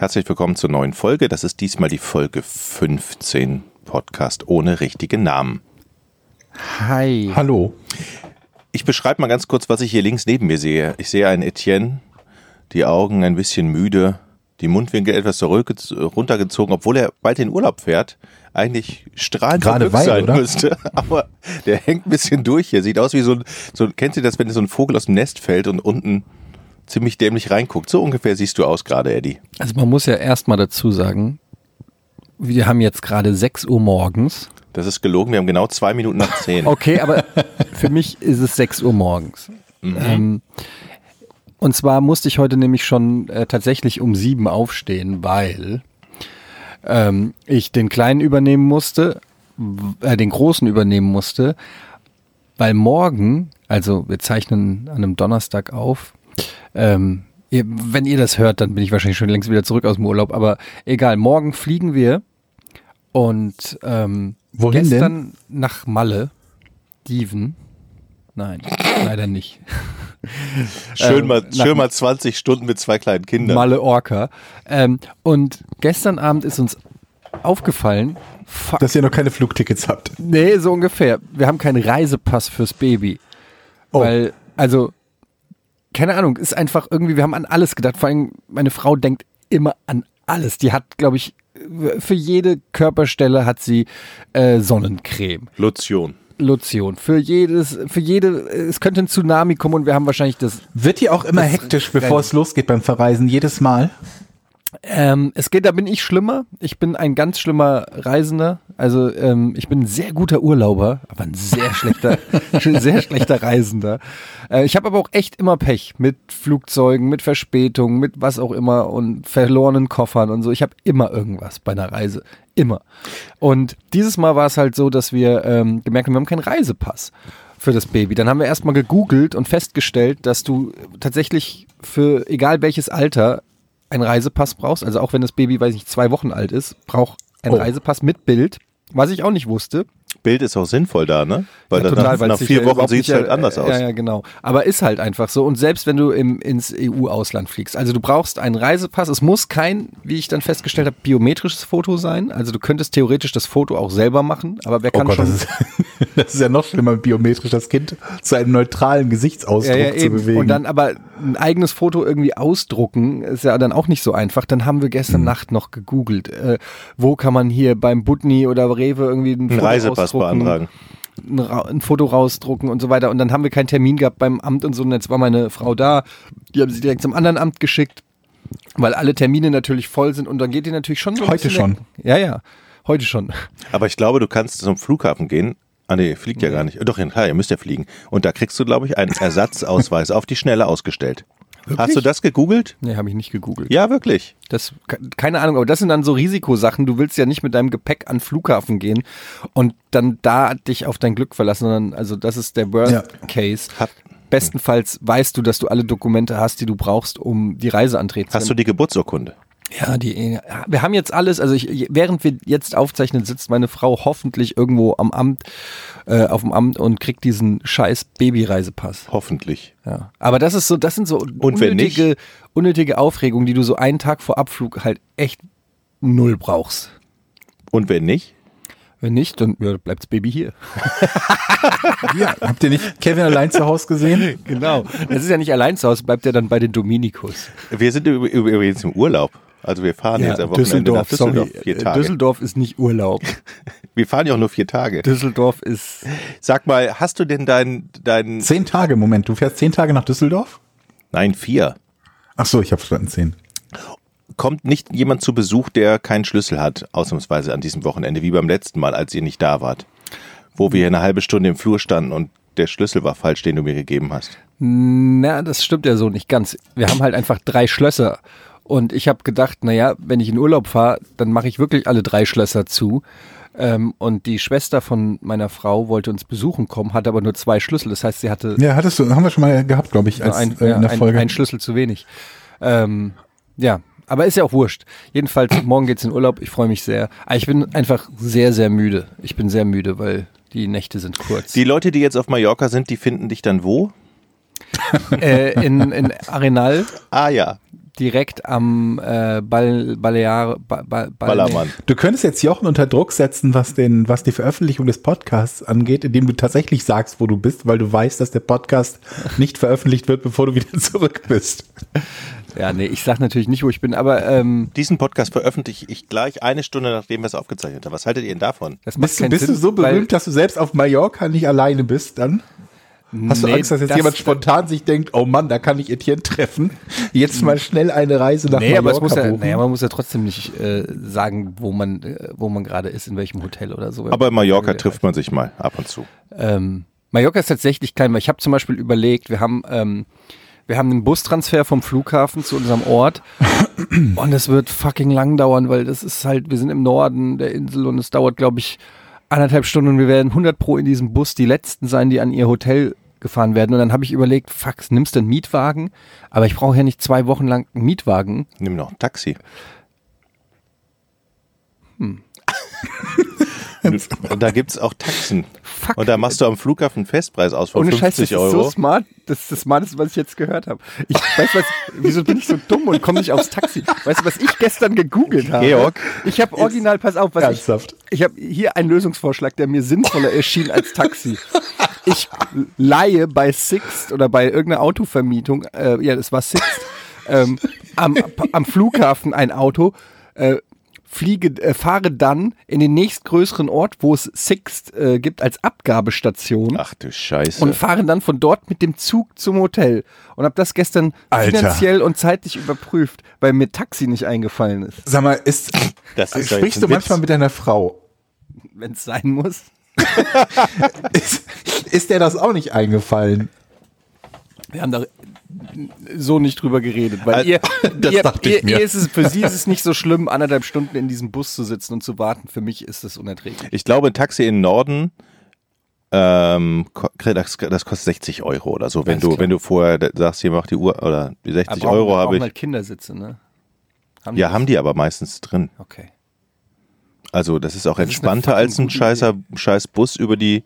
Herzlich willkommen zur neuen Folge. Das ist diesmal die Folge 15 Podcast ohne richtigen Namen. Hi. Hallo. Ich beschreibe mal ganz kurz, was ich hier links neben mir sehe. Ich sehe einen Etienne, die Augen ein bisschen müde, die Mundwinkel etwas zurück, runtergezogen, obwohl er bald in Urlaub fährt. Eigentlich strahlend Gerade weil, sein oder? müsste. Aber der hängt ein bisschen durch hier. Sieht aus wie so ein, so, kennt ihr das, wenn so ein Vogel aus dem Nest fällt und unten ziemlich dämlich reinguckt? So ungefähr siehst du aus gerade, Eddie. Also man muss ja erstmal dazu sagen, wir haben jetzt gerade 6 Uhr morgens. Das ist gelogen, wir haben genau zwei Minuten nach zehn. Okay, aber für mich ist es 6 Uhr morgens. Ähm, und zwar musste ich heute nämlich schon äh, tatsächlich um sieben aufstehen, weil ähm, ich den Kleinen übernehmen musste, äh, den Großen übernehmen musste, weil morgen, also wir zeichnen an einem Donnerstag auf, ähm, ihr, wenn ihr das hört, dann bin ich wahrscheinlich schon längst wieder zurück aus dem Urlaub, aber egal, morgen fliegen wir und ähm, Wohin denn? gestern nach Malle, Dieven, nein, leider nicht. Schön, Ähm, mal, schön mal 20 Stunden mit zwei kleinen Kindern. Malle Orca. Ähm, und gestern Abend ist uns aufgefallen, fuck, Dass ihr noch keine Flugtickets habt. nee, so ungefähr, wir haben keinen Reisepass fürs Baby. Oh. Weil, also, keine Ahnung, ist einfach irgendwie, wir haben an alles gedacht. Vor allem, meine Frau denkt immer an alles. Die hat, glaube ich, für jede Körperstelle hat sie äh, Sonnencreme. Lotion. Lotion. Für jedes, für jede, es könnte ein Tsunami kommen und wir haben wahrscheinlich das Wird ihr auch immer hektisch, bevor es losgeht beim Verreisen? Jedes Mal? Ähm, es geht, da bin ich schlimmer. Ich bin ein ganz schlimmer Reisender. Also ähm, ich bin ein sehr guter Urlauber, aber ein sehr schlechter, sehr schlechter Reisender. Äh, ich habe aber auch echt immer Pech mit Flugzeugen, mit Verspätungen, mit was auch immer und verlorenen Koffern und so. Ich habe immer irgendwas bei einer Reise. Immer. Und dieses Mal war es halt so, dass wir ähm, gemerkt haben, wir haben keinen Reisepass für das Baby. Dann haben wir erstmal gegoogelt und festgestellt, dass du tatsächlich für egal welches Alter einen Reisepass brauchst. Also auch wenn das Baby, weiß ich nicht, zwei Wochen alt ist, braucht ein Oh. Reisepass mit Bild. Was ich auch nicht wusste. Bild ist auch sinnvoll da, ne? Weil Ja, dann nach, nach vier Wochen sieht es halt anders aus. Ja, ja, genau. Aber ist halt einfach so. Und selbst wenn du im, ins EU-Ausland fliegst, also du brauchst einen Reisepass. Es muss kein, wie ich dann festgestellt habe, biometrisches Foto sein. Also du könntest theoretisch das Foto auch selber machen, aber wer Oh kann Gott, schon. das ist, das ist ja noch schlimmer, biometrisch das Kind zu einem neutralen Gesichtsausdruck ja, ja, zu bewegen. Und dann aber ein eigenes Foto irgendwie ausdrucken, ist ja dann auch nicht so einfach. Dann haben wir Hm. gestern Nacht noch gegoogelt, äh, wo kann man hier beim Butni oder Rewe irgendwie ein Einen Foto Reisepass ausdrucken, beantragen. Ein, Ra- ein Foto rausdrucken und so weiter. Und dann haben wir keinen Termin gehabt beim Amt und so. Und jetzt war meine Frau da. Die haben sie direkt zum anderen Amt geschickt, weil alle Termine natürlich voll sind. Und dann geht die natürlich schon so Heute schon. Ja, ja. Heute schon. Aber ich glaube, du kannst zum Flughafen gehen. Ah nee, fliegt ja gar nicht. Doch, klar, ihr müsst ja fliegen. Und da kriegst du, glaube ich, einen Ersatzausweis auf die Schnelle ausgestellt. Hast du das gegoogelt? Nee, habe ich nicht gegoogelt. Ja, wirklich. Das, keine Ahnung, aber das sind dann so Risikosachen. Du willst ja nicht mit deinem Gepäck an den Flughafen gehen und dann da dich auf dein Glück verlassen, sondern also das ist der Worst Ja. Case. Hat- Bestenfalls weißt du, dass du alle Dokumente hast, die du brauchst, um die Reise antreten zu Hast du die Geburtsurkunde? Ja, die, ja, wir haben jetzt alles, also ich, während wir jetzt aufzeichnen, sitzt meine Frau hoffentlich irgendwo am Amt, äh, auf dem Amt und kriegt diesen scheiß Babyreisepass. Hoffentlich. Ja. Aber das ist so, das sind so unnötige, unnötige Aufregungen, die du so einen Tag vor Abflug halt echt null brauchst. Und wenn nicht? Wenn nicht, dann ja, bleibt's Baby hier. ja, habt ihr nicht Kevin allein zu Hause gesehen? Genau. Das ist ja nicht allein zu Hause, bleibt ja dann bei den Dominikus. Wir sind üb- üb- übrigens im Urlaub. Also wir fahren jetzt am Wochenende nach Düsseldorf. sorry. Vier Tage. Düsseldorf ist nicht Urlaub. Wir fahren ja auch nur vier Tage. Düsseldorf ist. Sag mal, hast du denn dein, dein, Zehn Tage, Moment. Du fährst zehn Tage nach Düsseldorf? nein, vier. Ach so, ich habe verstanden, zehn. Kommt nicht jemand zu Besuch, der keinen Schlüssel hat, ausnahmsweise an diesem Wochenende, wie beim letzten Mal, als ihr nicht da wart? Wo wir eine halbe Stunde im Flur standen und der Schlüssel war falsch, den du mir gegeben hast. Na, das stimmt ja so nicht ganz. Wir haben halt einfach drei Schlösser. Und ich habe gedacht, naja, wenn ich in Urlaub fahre, dann mache ich wirklich alle drei Schlösser zu. Ähm, und die Schwester von meiner Frau wollte uns besuchen kommen, hatte aber nur zwei Schlüssel. Das heißt, sie hatte Ja, hattest du, haben wir schon mal gehabt, glaube ich, als, ein, äh, in der ein, Folge. ein Schlüssel zu wenig. Ähm, ja, aber ist ja auch wurscht. Jedenfalls, morgen geht's in Urlaub. Ich freue mich sehr. Aber ich bin einfach sehr, sehr müde. Ich bin sehr müde, weil die Nächte sind kurz. Die Leute, die jetzt auf Mallorca sind, die finden dich dann wo? äh, in, in Arenal, Ah ja. Direkt am äh, Bal Balear ba ba Bal Ballermann. Du könntest jetzt Jochen unter Druck setzen, was, den, was die Veröffentlichung des Podcasts angeht, indem du tatsächlich sagst, wo du bist, weil du weißt, dass der Podcast nicht veröffentlicht wird, bevor du wieder zurück bist. Ja, nee, ich sag natürlich nicht, wo ich bin, aber ähm, Diesen Podcast veröffentliche ich gleich eine Stunde, nachdem wir es aufgezeichnet haben. Was haltet ihr denn davon? das macht Bist, du, bist Sinn, du so berühmt, dass du selbst auf Mallorca nicht alleine bist dann? Hast du Nee, Angst, dass jetzt das- jemand spontan sich denkt, oh Mann, da kann ich Etienne treffen? Jetzt mal schnell eine Reise nach Nee, aber es Mallorca muss ja, nee, man muss ja trotzdem nicht äh, sagen, wo man, äh, wo man gerade ist, in welchem Hotel oder so. Aber in Mallorca trifft man sich mal ab und zu. Ähm, Mallorca ist tatsächlich klein, weil ich habe zum Beispiel überlegt, wir haben, ähm, wir haben einen Bustransfer vom Flughafen zu unserem Ort und es wird fucking lang dauern, weil das ist halt, wir sind im Norden der Insel und es dauert, glaube ich, anderthalb Stunden und wir werden 100 pro in diesem Bus die Letzten sein, die an ihr Hotel gefahren werden. Und dann habe ich überlegt, fuck, nimmst du einen Mietwagen? Aber ich brauche ja nicht zwei Wochen lang einen Mietwagen. Nimm noch ein Taxi. Und da gibt es auch Taxen. Fuck. Und da machst du am Flughafen einen Festpreis aus von Ohne Scheiß, 50 das ist Euro. so smart. Das ist das Smarteste, was ich jetzt gehört habe. Ich weiß was, wieso bin ich so dumm und komme nicht aufs Taxi? Weißt du, was ich gestern gegoogelt habe? Georg? Ich habe original, pass auf, was ich, Ernsthaft? ich habe hier einen Lösungsvorschlag, der mir sinnvoller erschien als Taxi. Ich leihe bei Sixt oder bei irgendeiner Autovermietung, äh, ja, das war Sixt, ähm, am, am Flughafen ein Auto, äh, fliege, äh, fahre dann in den nächstgrößeren Ort, wo es Sixt äh, gibt als Abgabestation Ach du Scheiße. und fahre dann von dort mit dem Zug zum Hotel und habe das gestern Alter. finanziell und zeitlich überprüft, weil mir Taxi nicht eingefallen ist, Sag mal, ist, Das ist sprichst du ein manchmal Witz. mit deiner Frau? wenn es sein muss. Ist, ist dir das auch nicht eingefallen? Wir haben da so nicht drüber geredet, weil Al- ihr, Das ihr, dachte ich ihr, mir. ihr ist es, für sie ist es nicht so schlimm, anderthalb Stunden in diesem Bus zu sitzen und zu warten. Für mich ist es unerträglich. Ich glaube, ein Taxi in den Norden, ähm, das, das kostet 60 Euro oder so. Wenn Alles du, klar. wenn du vorher sagst, hier mach die Uhr oder die 60 Aber Euro habe ich. halt Kindersitze, ne? Haben Ja, das? haben die aber meistens drin. Okay. Also das ist auch Das ist entspannter fucking als ein scheißer, scheiß Bus über die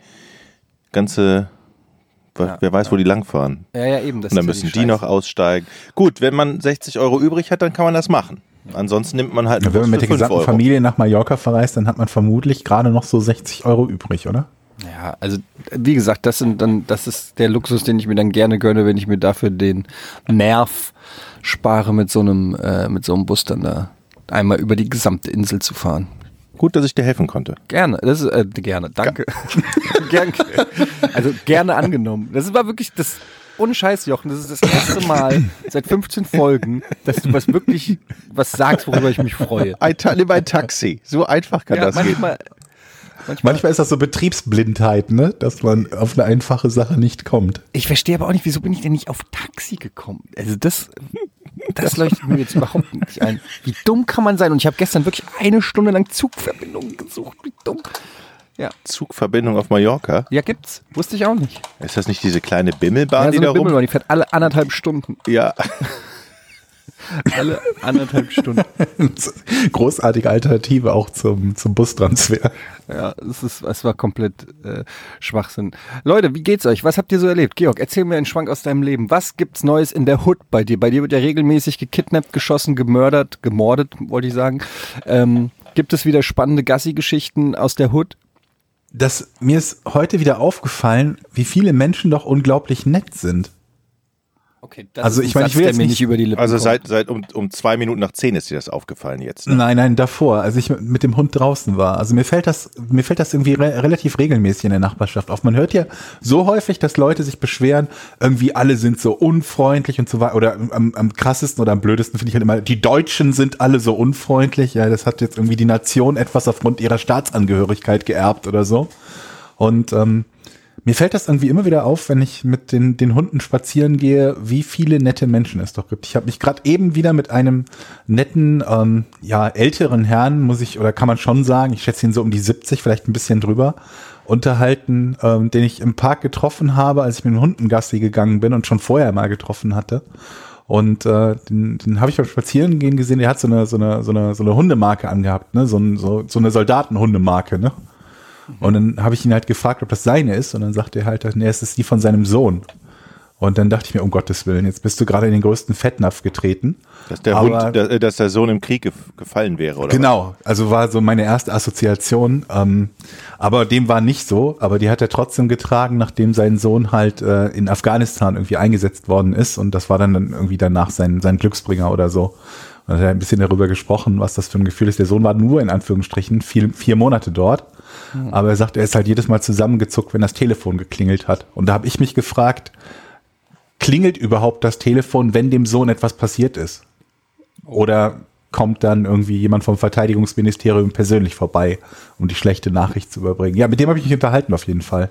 ganze, Ja, wer weiß, wo die langfahren. Ja, ja, eben. Das Und dann ist ja müssen die noch aussteigen. Gut, wenn man 60 Euro übrig hat, dann kann man das machen. Ansonsten nimmt man halt einen Wenn man mit der für 5 gesamten Euro. Familie nach Mallorca verreist, dann hat man vermutlich gerade noch so 60 Euro übrig, oder? Ja, also wie gesagt, das sind dann, das ist der Luxus, den ich mir dann gerne gönne, wenn ich mir dafür den Nerv spare, mit so einem, äh, mit so einem Bus dann da einmal über die gesamte Insel zu fahren. Gut, dass ich dir helfen konnte. Gerne, das ist, äh, gerne, danke. gerne, also gerne angenommen. Das war wirklich das Unscheiß, Jochen, das ist das erste Mal seit 15 Folgen, dass du was wirklich was sagst, worüber ich mich freue. Ein, Ta- nimm ein Taxi. So einfach kann Ja, das gehen. Manchmal, manchmal, ist das so Betriebsblindheit, ne? dass man auf eine einfache Sache nicht kommt. Ich verstehe aber auch nicht, wieso bin ich denn nicht auf Taxi gekommen? Also das, das leuchtet mir jetzt überhaupt nicht ein. Wie dumm kann man sein? Und ich habe gestern wirklich eine Stunde lang Zugverbindungen gesucht. Wie dumm. Ja, Zugverbindung auf Mallorca. ja gibt's. Wusste ich auch nicht. Ist das nicht diese kleine Bimmelbahn, Ja, die so da eine rum? Bimmelbahn, die fährt alle anderthalb Stunden. Ja. Alle anderthalb Stunden. Großartige Alternative auch zum, zum Bustransfer. Ja, es, ist, es war komplett äh, Schwachsinn. Leute, wie geht's euch? Was habt ihr so erlebt? Georg, erzähl mir einen Schwank aus deinem Leben. Was gibt's Neues in der Hood bei dir? Bei dir wird ja regelmäßig gekidnappt, geschossen, gemördert, gemordet, wollte ich sagen. Ähm, gibt es wieder spannende Gassi-Geschichten aus der Hood? Das, mir ist heute wieder aufgefallen, wie viele Menschen doch unglaublich nett sind. Okay, das Also ist ein ich meine, ich will jetzt mir nicht- nicht über die Lippen Also seit, seit um, um zwei Minuten nach zehn ist dir das aufgefallen jetzt. Ne? Nein, nein, davor, als ich mit dem Hund draußen war. Also mir fällt das, mir fällt das irgendwie re relativ regelmäßig in der Nachbarschaft auf. Man hört ja so häufig, dass Leute sich beschweren, irgendwie alle sind so unfreundlich und so weiter. Oder am, am krassesten oder am blödesten finde ich halt immer, die Deutschen sind alle so unfreundlich. Ja, das hat jetzt irgendwie die Nation etwas aufgrund ihrer Staatsangehörigkeit geerbt oder so. Und ähm, mir fällt das irgendwie immer wieder auf, wenn ich mit den, den Hunden spazieren gehe, wie viele nette Menschen es doch gibt. Ich habe mich gerade eben wieder mit einem netten, ähm, ja, älteren Herrn, muss ich, oder kann man schon sagen, ich schätze ihn so um die 70, vielleicht ein bisschen drüber, unterhalten, ähm, den ich im Park getroffen habe, als ich mit den Hunden Gassi gegangen bin und schon vorher mal getroffen hatte. Und äh, den, den habe ich beim Spazierengehen gesehen, der hat so eine, so eine, so eine, so eine Hundemarke angehabt, ne? So, ein, so, so eine Soldatenhundemarke, ne? Und dann habe ich ihn halt gefragt, ob das seine ist. Und dann sagte er halt, nee, es ist die von seinem Sohn. Und dann dachte ich mir, um Gottes Willen, jetzt bist du gerade in den größten Fettnapf getreten. Dass der Aber- Hund, dass, der Sohn im Krieg gef gefallen wäre, oder? Genau, also war so meine erste Assoziation. Ähm, aber dem war nicht so, aber die hat er trotzdem getragen, nachdem sein Sohn halt äh, in Afghanistan irgendwie eingesetzt worden ist. Und das war dann, dann irgendwie danach sein, sein Glücksbringer oder so. Und dann hat er ein bisschen darüber gesprochen, was das für ein Gefühl ist. Der Sohn war nur in Anführungsstrichen vier, vier Monate dort. Aber er sagt, er ist halt jedes Mal zusammengezuckt, wenn das Telefon geklingelt hat. Und da habe ich mich gefragt, klingelt überhaupt das Telefon, wenn dem Sohn etwas passiert ist? Oder kommt dann irgendwie jemand vom Verteidigungsministerium persönlich vorbei, um die schlechte Nachricht zu überbringen? Ja, mit dem habe ich mich unterhalten auf jeden Fall.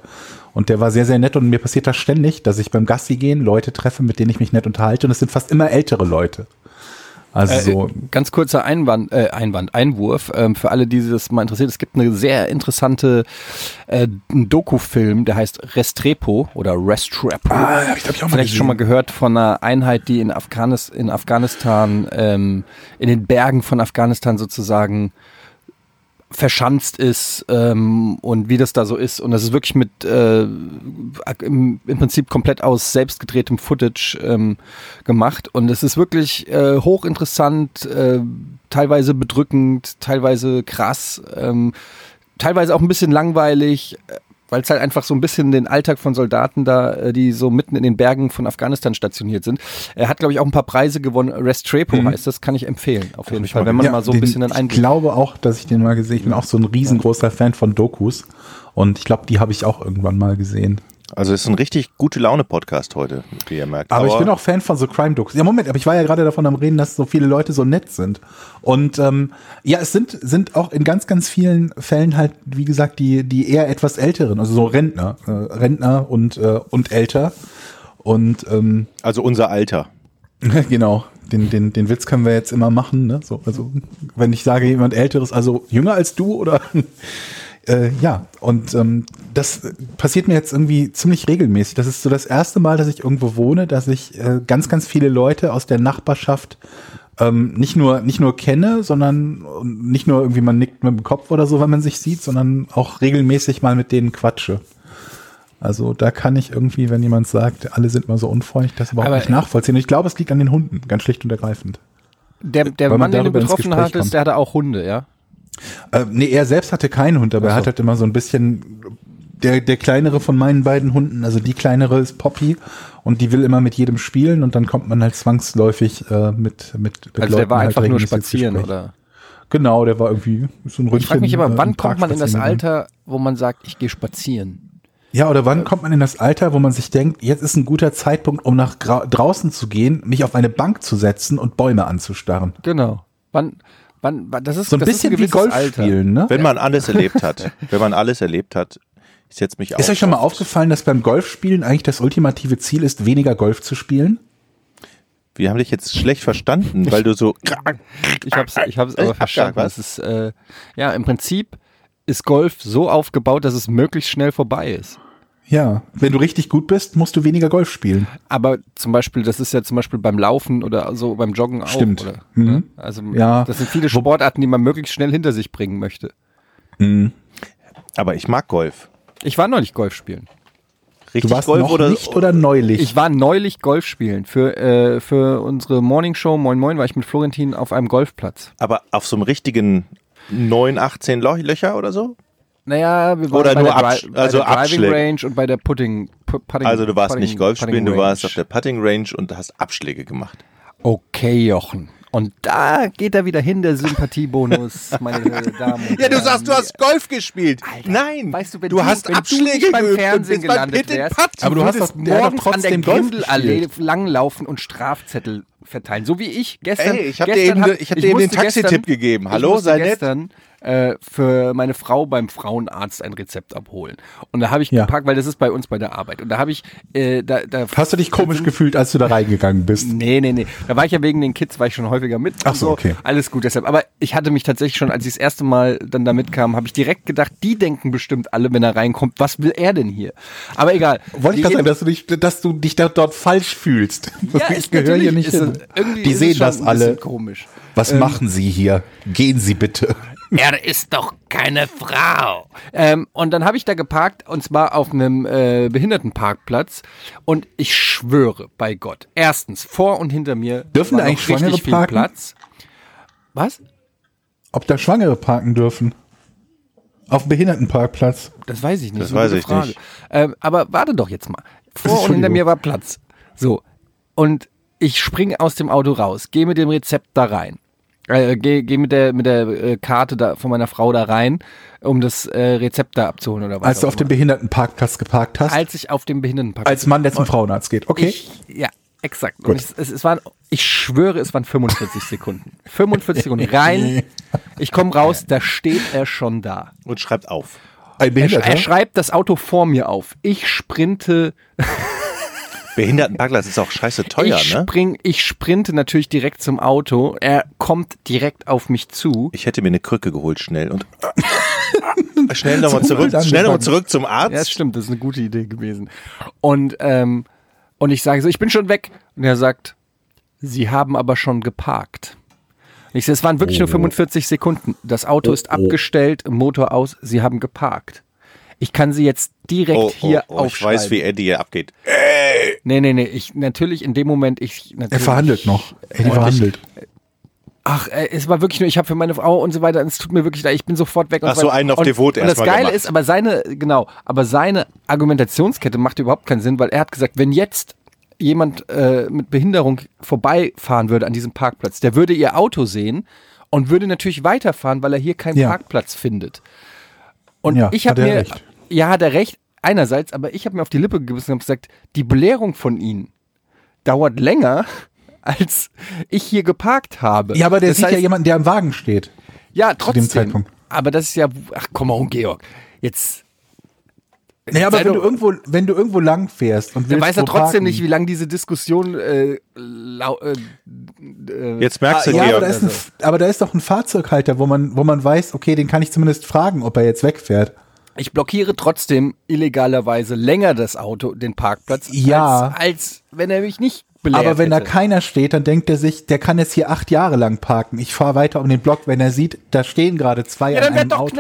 Und der war sehr, sehr nett und mir passiert das ständig, dass ich beim Gassi gehen Leute treffe, mit denen ich mich nett unterhalte und es sind fast immer ältere Leute. Also so, Äh, ganz kurzer Einwand, äh, Einwand, Einwurf ähm, für alle, die das mal interessiert. Es gibt eine sehr interessante äh, Doku-Film, der heißt Restrepo oder Restrepo. Ah, hab ich, glaub ich, auch mal Vielleicht gesehen. schon mal gehört von einer Einheit, die in, Afghanis in Afghanistan, ähm, in den Bergen von Afghanistan sozusagen verschanzt ist ähm, und wie das da so ist. Und das ist wirklich mit äh, im, im Prinzip komplett aus selbst gedrehtem Footage ähm, gemacht. Und es ist wirklich äh, hochinteressant, äh, teilweise bedrückend, teilweise krass, ähm, teilweise auch ein bisschen langweilig, äh, weil es halt einfach so ein bisschen den Alltag von Soldaten da, äh, die so mitten in den Bergen von Afghanistan stationiert sind. Er hat, glaube ich, auch ein paar Preise gewonnen. Restrepo Mhm. heißt das, kann ich empfehlen, auf jeden ich Fall, wenn man Ja, mal so ein den- bisschen einen Ich Einblick glaube auch, dass ich den mal gesehen Ich bin auch so ein riesengroßer Fan von Dokus. Und ich glaube, die habe ich auch irgendwann mal gesehen. Also es ist ein richtig gute Laune-Podcast heute, wie ihr merkt. Aber, ich bin auch Fan von so Crime-Dokus. Ja, Moment, aber ich war ja gerade davon am Reden, dass so viele Leute so nett sind. Und ähm, ja, es sind, sind auch in ganz, ganz vielen Fällen halt, wie gesagt, die, die eher etwas älteren, also so Rentner, äh, Rentner und, äh, und älter. Und ähm, Also unser Alter. genau, den, den, den Witz können wir jetzt immer machen. Ne? So, also wenn ich sage, jemand älteres, also jünger als du oder äh, ja, und ähm, das passiert mir jetzt irgendwie ziemlich regelmäßig. Das ist so das erste Mal, dass ich irgendwo wohne, dass ich äh, ganz, ganz viele Leute aus der Nachbarschaft ähm, nicht nur nicht nur kenne, sondern nicht nur irgendwie man nickt mit dem Kopf oder so, wenn man sich sieht, sondern auch regelmäßig mal mit denen quatsche. Also da kann ich irgendwie, wenn jemand sagt, alle sind mal so unfreundlich, das überhaupt Aber- nicht nachvollziehen. Und ich glaube, es liegt an den Hunden, ganz schlicht und ergreifend. Der, der Mann, den du getroffen Gespräch hattest, kommt. der hatte auch Hunde, ja? Äh, nee, er selbst hatte keinen Hund, aber Ach er so. hat halt immer so ein bisschen, der, der kleinere von meinen beiden Hunden, also die kleinere ist Poppy und die will immer mit jedem spielen und dann kommt man halt zwangsläufig äh, mit, mit, mit Also der Leuten war halt einfach nur spazieren, oder? Genau, der war irgendwie so ein Ründchen. Ich frage mich äh, aber, im wann Park kommt man in das. Alter, wo man sagt, ich gehe spazieren? Ja, oder wann kommt man in das Alter, wo man sich denkt, jetzt ist ein guter Zeitpunkt, um nach draußen zu gehen, mich auf eine Bank zu setzen und Bäume anzustarren. Genau. Wann, wann das ist So ein das ist bisschen wie gewisses Golf Alter. spielen, ne? Wenn man alles erlebt hat, wenn man alles erlebt hat, ich setze mich Ist auch euch schon mal aufgefallen, dass beim Golfspielen eigentlich das ultimative Ziel ist, weniger Golf zu spielen? Wir haben dich jetzt schlecht verstanden, weil du so Ich habe es ich hab's aber verstanden. was? Das ist, äh, ja, im Prinzip ist Golf so aufgebaut, dass es möglichst schnell vorbei ist. Ja, wenn du richtig gut bist, musst du weniger Golf spielen. Aber zum Beispiel, das ist ja zum Beispiel beim Laufen oder so beim Joggen auch. Stimmt. Oder, Mhm. ne? Also Ja. das sind viele Sportarten, die man möglichst schnell hinter sich bringen möchte. Aber ich mag Golf. Ich war neulich Golf spielen. Richtig Du warst Golf noch oder nicht oder neulich? Ich war neulich Golf spielen. Für, äh, für unsere Morning Show Moin Moin war ich mit Florentin auf einem Golfplatz. aber auf so einem richtigen 9, 18 Loch Löcher oder so? Naja, wir waren Oder bei, nur der, Dri Absch- bei also der Driving Abschläge. Range und bei der Putting, Pu- Putting Also du warst Putting- nicht Golf spielen, du warst auf der Putting Range und hast Abschläge gemacht. Okay, Jochen. Und da geht er wieder hin, der Sympathiebonus, meine Damen und Herren. Golf gespielt. Alter, Nein, weißt du, wenn du du, hast wenn Abschläge du nicht beim Fernsehen beim gelandet and wärst. Aber du hast doch- doch morgens an der trotzdem Grindelallee langlaufen und Strafzettel verteilen. So wie ich gestern. Ey, ich hab dir gestern eben- hab- ich hab dir eben den Taxitipp gestern- gegeben. Hallo, sei nett. Äh, für meine Frau beim Frauenarzt ein Rezept abholen. Und da habe ich Ja. gepackt, weil das ist bei uns bei der Arbeit. Und da habe ich, äh, da, da Hast du dich komisch gefühlt, als du da reingegangen bist? Nee, nee, nee. Da war ich ja wegen den Kids, war ich schon häufiger mit. Ach so, okay. Alles gut deshalb. Aber ich hatte mich tatsächlich schon, als ich das erste Mal dann da mitkam, habe ich direkt gedacht, die denken bestimmt alle, wenn er reinkommt, was will er denn hier? Aber egal. Wollte ich gerade sagen, dass du dich, dass du dich da dort falsch fühlst. ja, ich gehöre hier nicht hin. es- Irgendwie Die sehen das alle. komisch. Was machen Sie hier? Gehen Sie bitte. Er ist doch keine Frau. Ähm, und dann habe ich da geparkt und zwar auf einem äh, Behindertenparkplatz. Und ich schwöre bei Gott, erstens vor und hinter mir Dürfen war da eigentlich Schwangere richtig viel parken? Platz. Was? Ob da Schwangere parken dürfen? Auf dem Behindertenparkplatz. Das weiß ich nicht. Das ist eine weiß ich Frage. nicht. Ähm, aber warte doch jetzt mal. Vor und hinter mir war Platz. So. Und ich springe aus dem Auto raus, gehe mit dem Rezept da rein. Äh, gehe geh mit der, mit der äh, Karte da von meiner Frau da rein, um das äh, Rezept da abzuholen oder was. Als du auf dem. Behindertenparkplatz geparkt hast. Als ich auf dem Behindertenpark. Als Mann, der zum Frauenarzt geht. Okay. Ich, ja, exakt. Und ich, es, es waren, ich schwöre, es waren 45 Sekunden. 45 Sekunden rein. Ich komme raus, da steht er schon da. Und schreibt auf. Ein Er, er schreibt das Auto vor mir auf. Ich sprinte Behindertenparkplatz ist auch scheiße teuer, ich, ne? spring, ich sprinte natürlich direkt zum Auto. Er kommt direkt auf mich zu. Ich hätte mir eine Krücke geholt, schnell. Und schnell nochmal zurück, schnell angefangen. zurück zum Ja, das Arzt. stimmt, das ist eine gute Idee gewesen. Und, ähm, und ich sage so, ich bin schon weg. Und er sagt, Sie haben aber schon geparkt. Und Ich sage, es waren wirklich Oh. nur 45 Sekunden. Das Auto ist abgestellt, Motor aus, Sie haben geparkt. Ich kann Sie jetzt direkt Oh, oh, hier oh, ich aufschreiben. weiß, wie Eddie hier abgeht. Nee, nee, nee, ich, natürlich in dem Moment, ich, er verhandelt noch. Eddie verhandelt. Ach, äh, es war wirklich nur, ich habe für meine Frau und so weiter, es tut mir wirklich leid, ich bin sofort weg. und Ach so einen auf Devot Und das erstmal Geile gemacht. ist, aber seine, genau, aber seine Argumentationskette macht überhaupt keinen Sinn, weil er hat gesagt, wenn jetzt jemand äh, mit Behinderung vorbeifahren würde an diesem Parkplatz, der würde ihr Auto sehen und würde natürlich weiterfahren, weil er hier keinen Ja. Parkplatz findet. Und Ja, ich hat habe mir, recht. Ja, hat er recht, einerseits, aber ich habe mir auf die Lippe gebissen und hab gesagt, die Belehrung von ihnen dauert länger, als ich hier geparkt habe. Ja, aber der Das sieht ja heißt- jemanden, der am Wagen steht. ja, trotzdem. Zeitpunkt. Aber das ist ja, ach komm mal, Georg. Jetzt Naja, aber wenn doch- du irgendwo, wenn du irgendwo lang fährst und dann willst weiß er trotzdem parken, nicht, wie lange diese Diskussion äh, lau, äh, äh, Jetzt merkst du, ja, aber Georg, da, ist ein, aber da ist doch ein Fahrzeughalter, wo man, wo man weiß, okay, den kann ich zumindest fragen, ob er jetzt wegfährt. Ich blockiere trotzdem illegalerweise länger das Auto, den Parkplatz, Ja. als, als wenn er mich nicht belehrt Aber wenn da hätte. keiner steht, dann denkt er sich, der kann jetzt hier acht Jahre lang parken. Ich fahre weiter um den Block, wenn er sieht, da stehen gerade zwei ja, an dann einem Auto.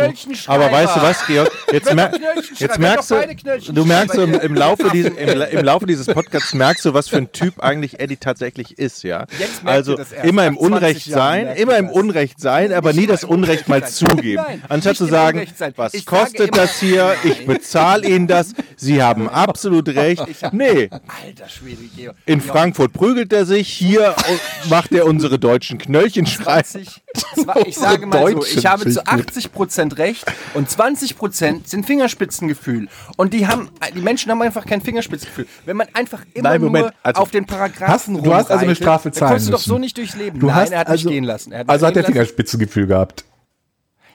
Aber weißt du was, Georg? Jetzt, mer jetzt merkst du, du merkst im, im, Laufe dieses, im, im Laufe dieses Podcasts merkst du, was für ein Typ eigentlich Eddie tatsächlich ist, ja. Jetzt merkt Also immer im nach 20 Unrecht sein, immer im. Unrecht sein, aber nie das Unrecht mal zugeben. Nein, Anstatt zu sagen, was Ich kostet das hier? Ich bezahle Ihnen das. Sie haben absolut recht. Nee, Alter Schwede, Georg. in Georg, Frankfurt prügelt er sich, hier macht er unsere deutschen Knöllchen schreiben. 20, zwa- ich sage mal so, ich habe zu sind gut. 80 Prozent recht und 20 Prozent sind Fingerspitzengefühl. Und die haben, die Menschen haben einfach kein Fingerspitzengefühl. Wenn man einfach immer Nein, Moment, nur also- auf den Paragraphen Hast- du hast also eine Strafe zahlen kommst du doch so nicht durchs Leben. Du Nein, hast er hat also, mich gehen lassen. Er hat also hat er. Fingerspitzengefühl gehabt.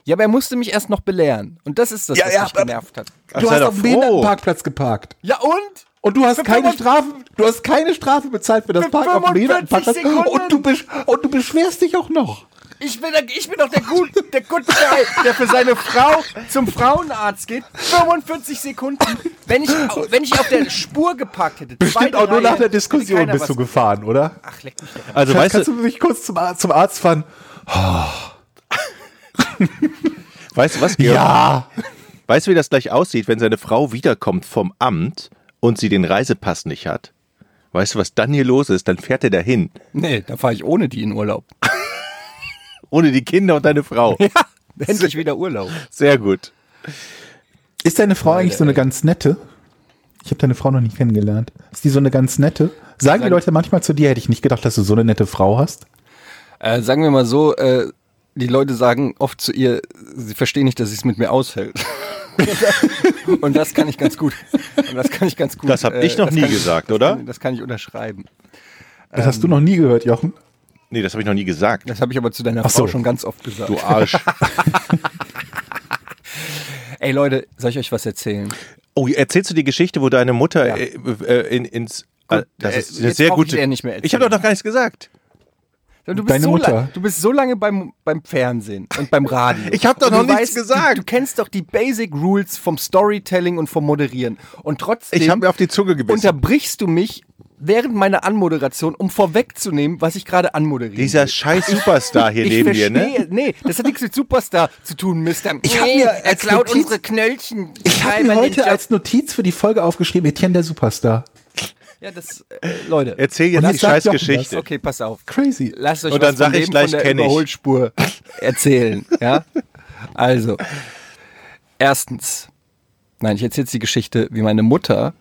Ja, aber er musste mich erst noch belehren. Und das ist das, Ja, was ja, mich genervt hat. Du hast auf dem. Behindertenparkplatz geparkt. Ja und? Und du hast Für keine 45 Strafe, du hast keine Strafe bezahlt für das Parken auf dem 45 Behindertenparkplatz. Sekunden. Und du, besch und du beschwerst dich auch noch. Ich bin, der, ich bin doch der gut, der Good Guy, der für seine Frau zum Frauenarzt geht. 45 Sekunden. Wenn ich, wenn ich auf der Spur geparkt hätte. Bestimmt auch nur nach der Diskussion bist du gefahren, oder? Ach, leck mich doch. Also Schatz, weißt kannst du, du mich kurz zum, zum Arzt fahren? weißt du was, Georg? Ja. Weißt du, wie das gleich aussieht, wenn seine Frau wiederkommt vom Amt und sie den Reisepass nicht hat? Weißt du, was dann hier los ist? Dann fährt er dahin. Nee, da fahre ich ohne die in Urlaub. Ohne die Kinder und deine Frau. Endlich wieder Urlaub. Sehr gut. Ist deine Frau eigentlich so eine ganz nette? Ich habe deine Frau noch nicht kennengelernt. Ist die so eine ganz nette? Sagen die Leute manchmal zu dir, hätte ich nicht gedacht, dass du so eine nette Frau hast? Äh, sagen wir mal so, äh, die Leute sagen oft zu ihr, sie verstehen nicht, dass sie es mit mir aushält. Und das kann ich ganz gut. Und das kann ich ganz gut. Das hab ich noch das nie gesagt, das oder? Kann, das kann ich unterschreiben. Das hast du noch nie gehört, Jochen. Nee, das habe ich noch nie gesagt. Das habe ich aber zu deiner Ach Frau so. schon ganz oft gesagt. Du Arsch. Ey Leute, soll ich euch was erzählen? Oh, erzählst du die Geschichte, wo deine Mutter Ja. äh, äh, in, ins. Äh, das äh, ist eine jetzt sehr ich gute. dir nicht mehr ich habe doch noch gar nichts gesagt. Du bist, Deine so Mutter. lang, du bist so lange beim, beim Fernsehen und beim Radio. Ich hab doch noch nichts gesagt. Du, du kennst doch die Basic Rules vom Storytelling und vom Moderieren. Und trotzdem Ich habe mir auf die Zunge gebissen. unterbrichst du mich während meiner Anmoderation, um vorwegzunehmen, was ich gerade anmoderiere. Dieser scheiß Superstar hier ich neben dir, verstehe, ne? Nee, das hat nichts mit Superstar zu tun, Mister. Ich hab nee, mir er klaut Notiz- unsere Knöllchen. Ich habe mir heute als Notiz für die Folge aufgeschrieben, Etienne der Superstar. Ja, das, äh, Leute. Erzähl jetzt die sagt scheiß Jochen Geschichte. Okay, pass auf. Crazy. Lasst euch Und dann sag vom ich gleich, von der kenn ich. Überholspur erzählen. Ja? Also, erstens, nein, ich erzähle jetzt die Geschichte, wie meine Mutter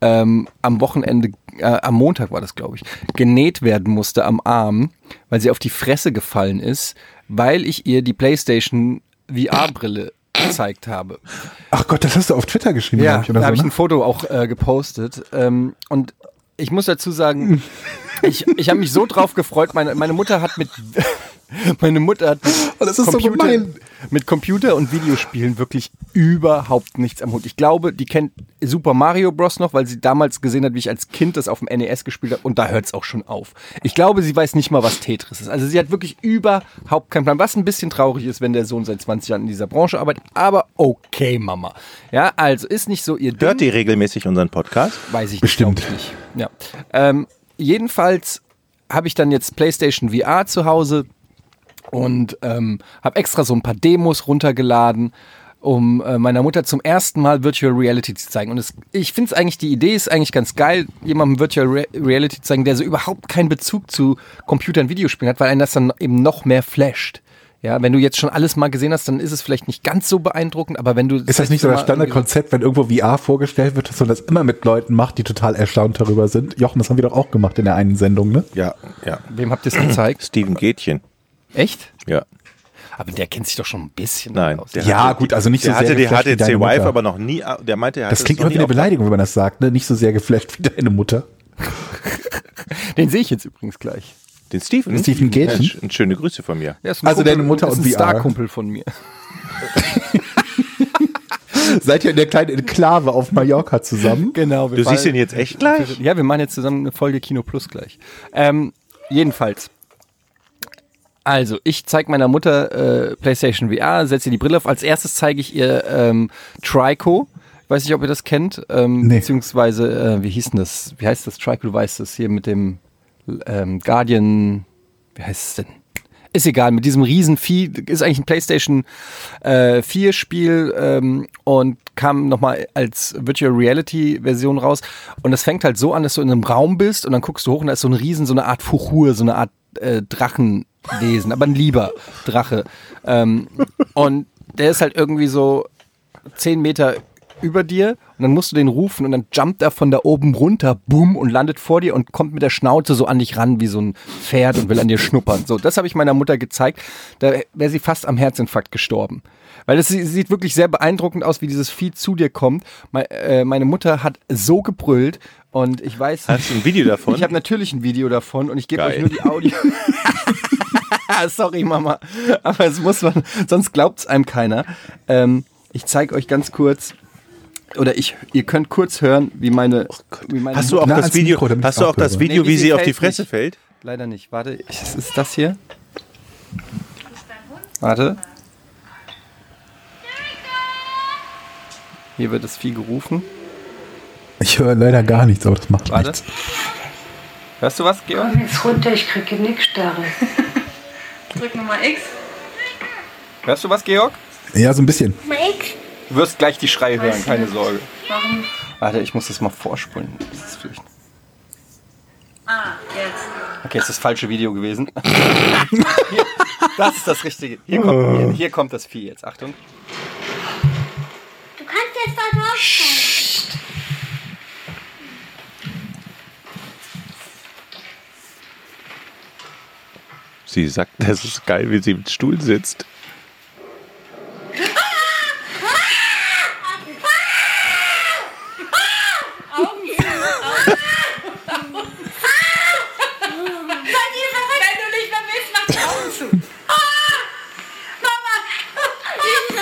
ähm, am Wochenende, äh, am Montag war das, glaube ich, genäht werden musste am Arm, weil sie auf die Fresse gefallen ist, weil ich ihr die PlayStation VR-Brille gezeigt habe. Ach Gott, das hast du auf Twitter geschrieben, Ja, glaub ich, oder da habe ich so, ein ne? Foto auch äh, gepostet. Ähm, und ich muss dazu sagen, ich, ich habe mich so drauf gefreut. Meine, meine Mutter hat mit meine Mutter hat mit, Oh, das ist so mit Computer und Videospielen wirklich überhaupt nichts am Hut. Ich glaube, die kennt Super Mario Bros. noch, weil sie damals gesehen hat, wie ich als Kind das auf dem NES gespielt habe. Und da hört es auch schon auf. Ich glaube, sie weiß nicht mal, was Tetris ist. Also sie hat wirklich überhaupt keinen Plan. Was ein bisschen traurig ist, wenn der Sohn seit 20 Jahren in dieser Branche arbeitet. Aber okay, Mama. Ja, also ist nicht so ihr Ding. Hört ihr regelmäßig unseren Podcast? Weiß ich Bestimmt. ich nicht. Ja. Ähm, jedenfalls habe ich dann jetzt PlayStation VR zu Hause und ähm, habe extra so ein paar Demos runtergeladen, um äh, meiner Mutter zum ersten Mal Virtual Reality zu zeigen. Und es, ich finde es eigentlich, die Idee ist eigentlich ganz geil, jemandem Virtual Re Reality zu zeigen, der so überhaupt keinen Bezug zu Computern, Videospielen hat, weil einen das dann eben noch mehr flasht. Ja, wenn du jetzt schon alles mal gesehen hast, dann ist es vielleicht nicht ganz so beeindruckend, aber wenn du Ist das nicht so das Standardkonzept, wenn irgendwo VR vorgestellt wird, dass man das immer mit Leuten macht, die total erstaunt darüber sind? Jochen, das haben wir doch auch gemacht in der einen Sendung, ne? Ja, ja. Wem habt ihr es gezeigt? Steven Gätchen. Echt? Ja. Aber der kennt sich doch schon ein bisschen Nein. aus. Der Ja, hatte, gut, also nicht der so hatte sehr die geflasht wie HTC deine Vive, Mutter. aber noch nie, der meinte, er hat Das klingt immer wie eine Beleidigung, wenn man das sagt, ne? Nicht so sehr geflasht wie deine Mutter. Den sehe ich jetzt übrigens gleich. Den Steven? Den Stephen Gätchen? Ja, sch- schöne Grüße von mir. Der ist ein Also deine Mutter ist und ein. Star-Kumpel von mir. Seid ihr in der kleinen Enklave auf Mallorca zusammen? Genau. Du siehst ihn jetzt echt gleich? Ja, wir machen jetzt zusammen eine Folge Kino Plus gleich. Ähm, jedenfalls. Also, ich zeige meiner Mutter äh, PlayStation VR, setze ihr die Brille auf. Als erstes zeige ich ihr ähm, Trico. Ich weiß nicht, ob ihr das kennt. Ähm, Nee. Beziehungsweise, äh, wie hieß denn das? Wie heißt das Trico? Du weißt das hier mit dem ähm, Guardian. Wie heißt es denn? Ist egal, mit diesem Riesenvieh, ist eigentlich ein PlayStation äh, 4 Spiel ähm, und kam nochmal als Virtual Reality Version raus. Und das fängt halt so an, dass du in einem Raum bist und dann guckst du hoch und da ist so ein Riesen, so eine Art Fuchur, so eine Art äh, Drachenwesen, aber ein lieber Drache. Ähm, und der ist halt irgendwie so 10 Meter über dir und dann musst du den rufen und dann jumpt er von da oben runter, boom, und landet vor dir und kommt mit der Schnauze so an dich ran wie so ein Pferd und will an dir schnuppern. So, das habe ich meiner Mutter gezeigt. Da wäre sie fast am Herzinfarkt gestorben. Weil es sie- sieht wirklich sehr beeindruckend aus, wie dieses Vieh zu dir kommt. Äh, meine Mutter hat so gebrüllt und ich weiß, Hast du ein Video davon? ich habe natürlich ein Video davon und ich gebe euch nur die Audio. Sorry, Mama. Aber es muss man, sonst glaubt es einem keiner. Ähm, ich zeige euch ganz kurz, oder ich, ihr könnt kurz hören, wie meine, wie meine hast du auch Na, das Video, Mikro, hast du auch das. Video, Nee, wie wie sie auf die Fresse nicht. fällt? Leider nicht. Warte, ist, ist das hier? Warte. Hier wird das Vieh gerufen. Ich höre leider gar nichts, aber das macht Warte. nichts. Hörst du was, Georg? Komm jetzt runter, ich kriege Genickstarre. Drück Nummer X. Hörst du was, Georg? Ja, so ein bisschen. Du wirst gleich die Schreie hören, keine nicht. Sorge. Warum? Warte, ich muss das mal vorspulen. Das ist vielleicht. Ah, jetzt. Okay, es ist das falsche Video gewesen. Hier, das ist das Richtige. Hier kommt, hier, hier kommt das Vieh jetzt. Achtung. Du kannst jetzt da drauf Sie sagt, das ist geil, wie sie im Stuhl sitzt. Wenn du nicht mehr willst, mach die Augen zu.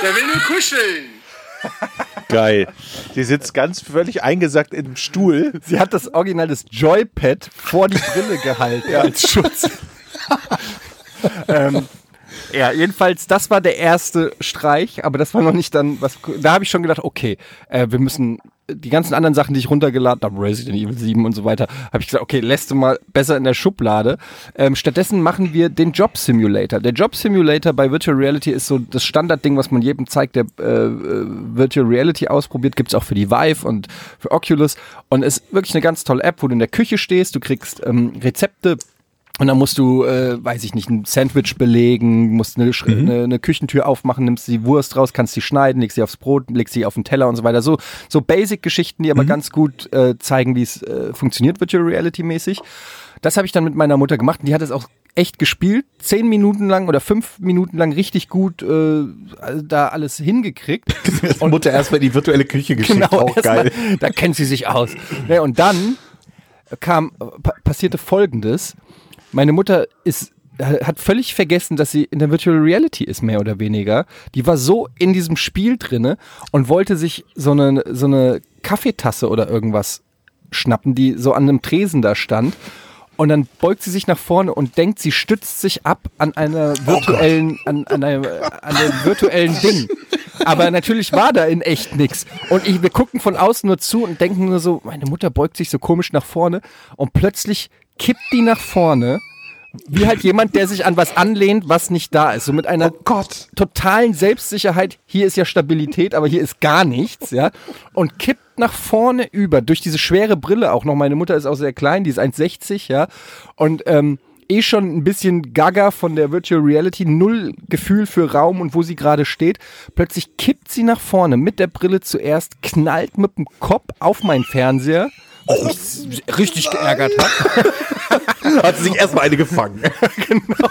Der will nur kuscheln. Geil. Sie sitzt ganz völlig eingesackt im Stuhl. Sie hat das Original des Joypad vor die Brille gehalten als Schutz. ähm, ja, jedenfalls, das war der erste Streich, aber das war noch nicht dann, was, da habe ich schon gedacht, okay, äh, wir müssen die ganzen anderen Sachen, die ich runtergeladen habe, Resident Evil 7 und so weiter, habe ich gesagt, okay, lässt du mal besser in der Schublade. Ähm, stattdessen machen wir den Job Simulator. Der Job Simulator bei Virtual Reality ist so das Standardding, was man jedem zeigt, der äh, äh Virtual Reality ausprobiert. Gibt's auch für die Vive und für Oculus. Und ist wirklich eine ganz tolle App, wo du in der Küche stehst, du kriegst ähm, Rezepte und dann musst du, äh, weiß ich nicht, ein Sandwich belegen, musst eine, mhm. eine, eine, Küchentür aufmachen, nimmst die Wurst raus, kannst sie schneiden, legst sie aufs Brot, legst sie auf den Teller und so weiter. So, so Basic-Geschichten, die aber mhm. ganz gut äh, zeigen, wie es äh, funktioniert, Virtual Reality-mäßig. Das habe ich dann mit meiner Mutter gemacht und die hat es auch echt gespielt. Zehn Minuten lang oder fünf Minuten lang richtig gut äh, da alles hingekriegt. und Mutter erstmal in die virtuelle Küche geschickt, genau, auch geil. Mal, da kennt sie sich aus. Ja, und dann kam, passierte folgendes meine Mutter ist hat völlig vergessen, dass sie in der Virtual Reality ist, mehr oder weniger. Die war so in diesem Spiel drinne und wollte sich so eine, so eine Kaffeetasse oder irgendwas schnappen, die so an einem Tresen da stand. Und dann beugt sie sich nach vorne und denkt, sie stützt sich ab an einer oh virtuellen, oh an, an, einem, an einem virtuellen Ding. Aber natürlich war da in echt nichts. Und ich, wir gucken von außen nur zu und denken nur so, meine Mutter beugt sich so komisch nach vorne und plötzlich kippt die nach vorne wie halt jemand, der sich an was anlehnt, was nicht da ist. So mit einer oh totalen Selbstsicherheit. Hier ist ja Stabilität, aber hier ist gar nichts, ja. Und kippt nach vorne über durch diese schwere Brille auch noch. Meine Mutter ist auch sehr klein, die ist 1,60, ja. Und ähm, eh schon ein bisschen gaga von der Virtual Reality, null Gefühl für Raum und wo sie gerade steht. Plötzlich kippt sie nach vorne mit der Brille zuerst, knallt mit dem Kopf auf meinen Fernseher mich richtig geärgert hat. hat sie sich erstmal eine gefangen. genau.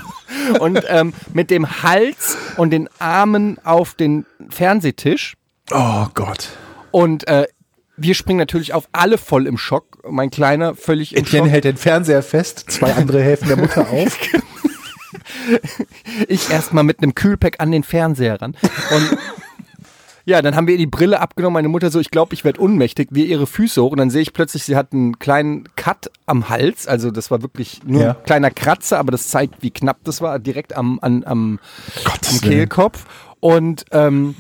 Und ähm, mit dem Hals und den Armen auf den Fernsehtisch. Oh Gott. Und äh, wir springen natürlich auf alle voll im Schock. Mein Kleiner völlig im Etienne Schock. hält den Fernseher fest, zwei andere helfen der Mutter auf. ich erstmal mit einem Kühlpack an den Fernseher ran. Und ja, dann haben wir ihr die Brille abgenommen. Meine Mutter so, ich glaube, ich werde ohnmächtig. Wir ihre Füße hoch und dann sehe ich plötzlich, sie hat einen kleinen Cut am Hals. Also das war wirklich nur ja. ein kleiner Kratzer, aber das zeigt, wie knapp das war, direkt am, am, am, am Kehlkopf. Und ähm,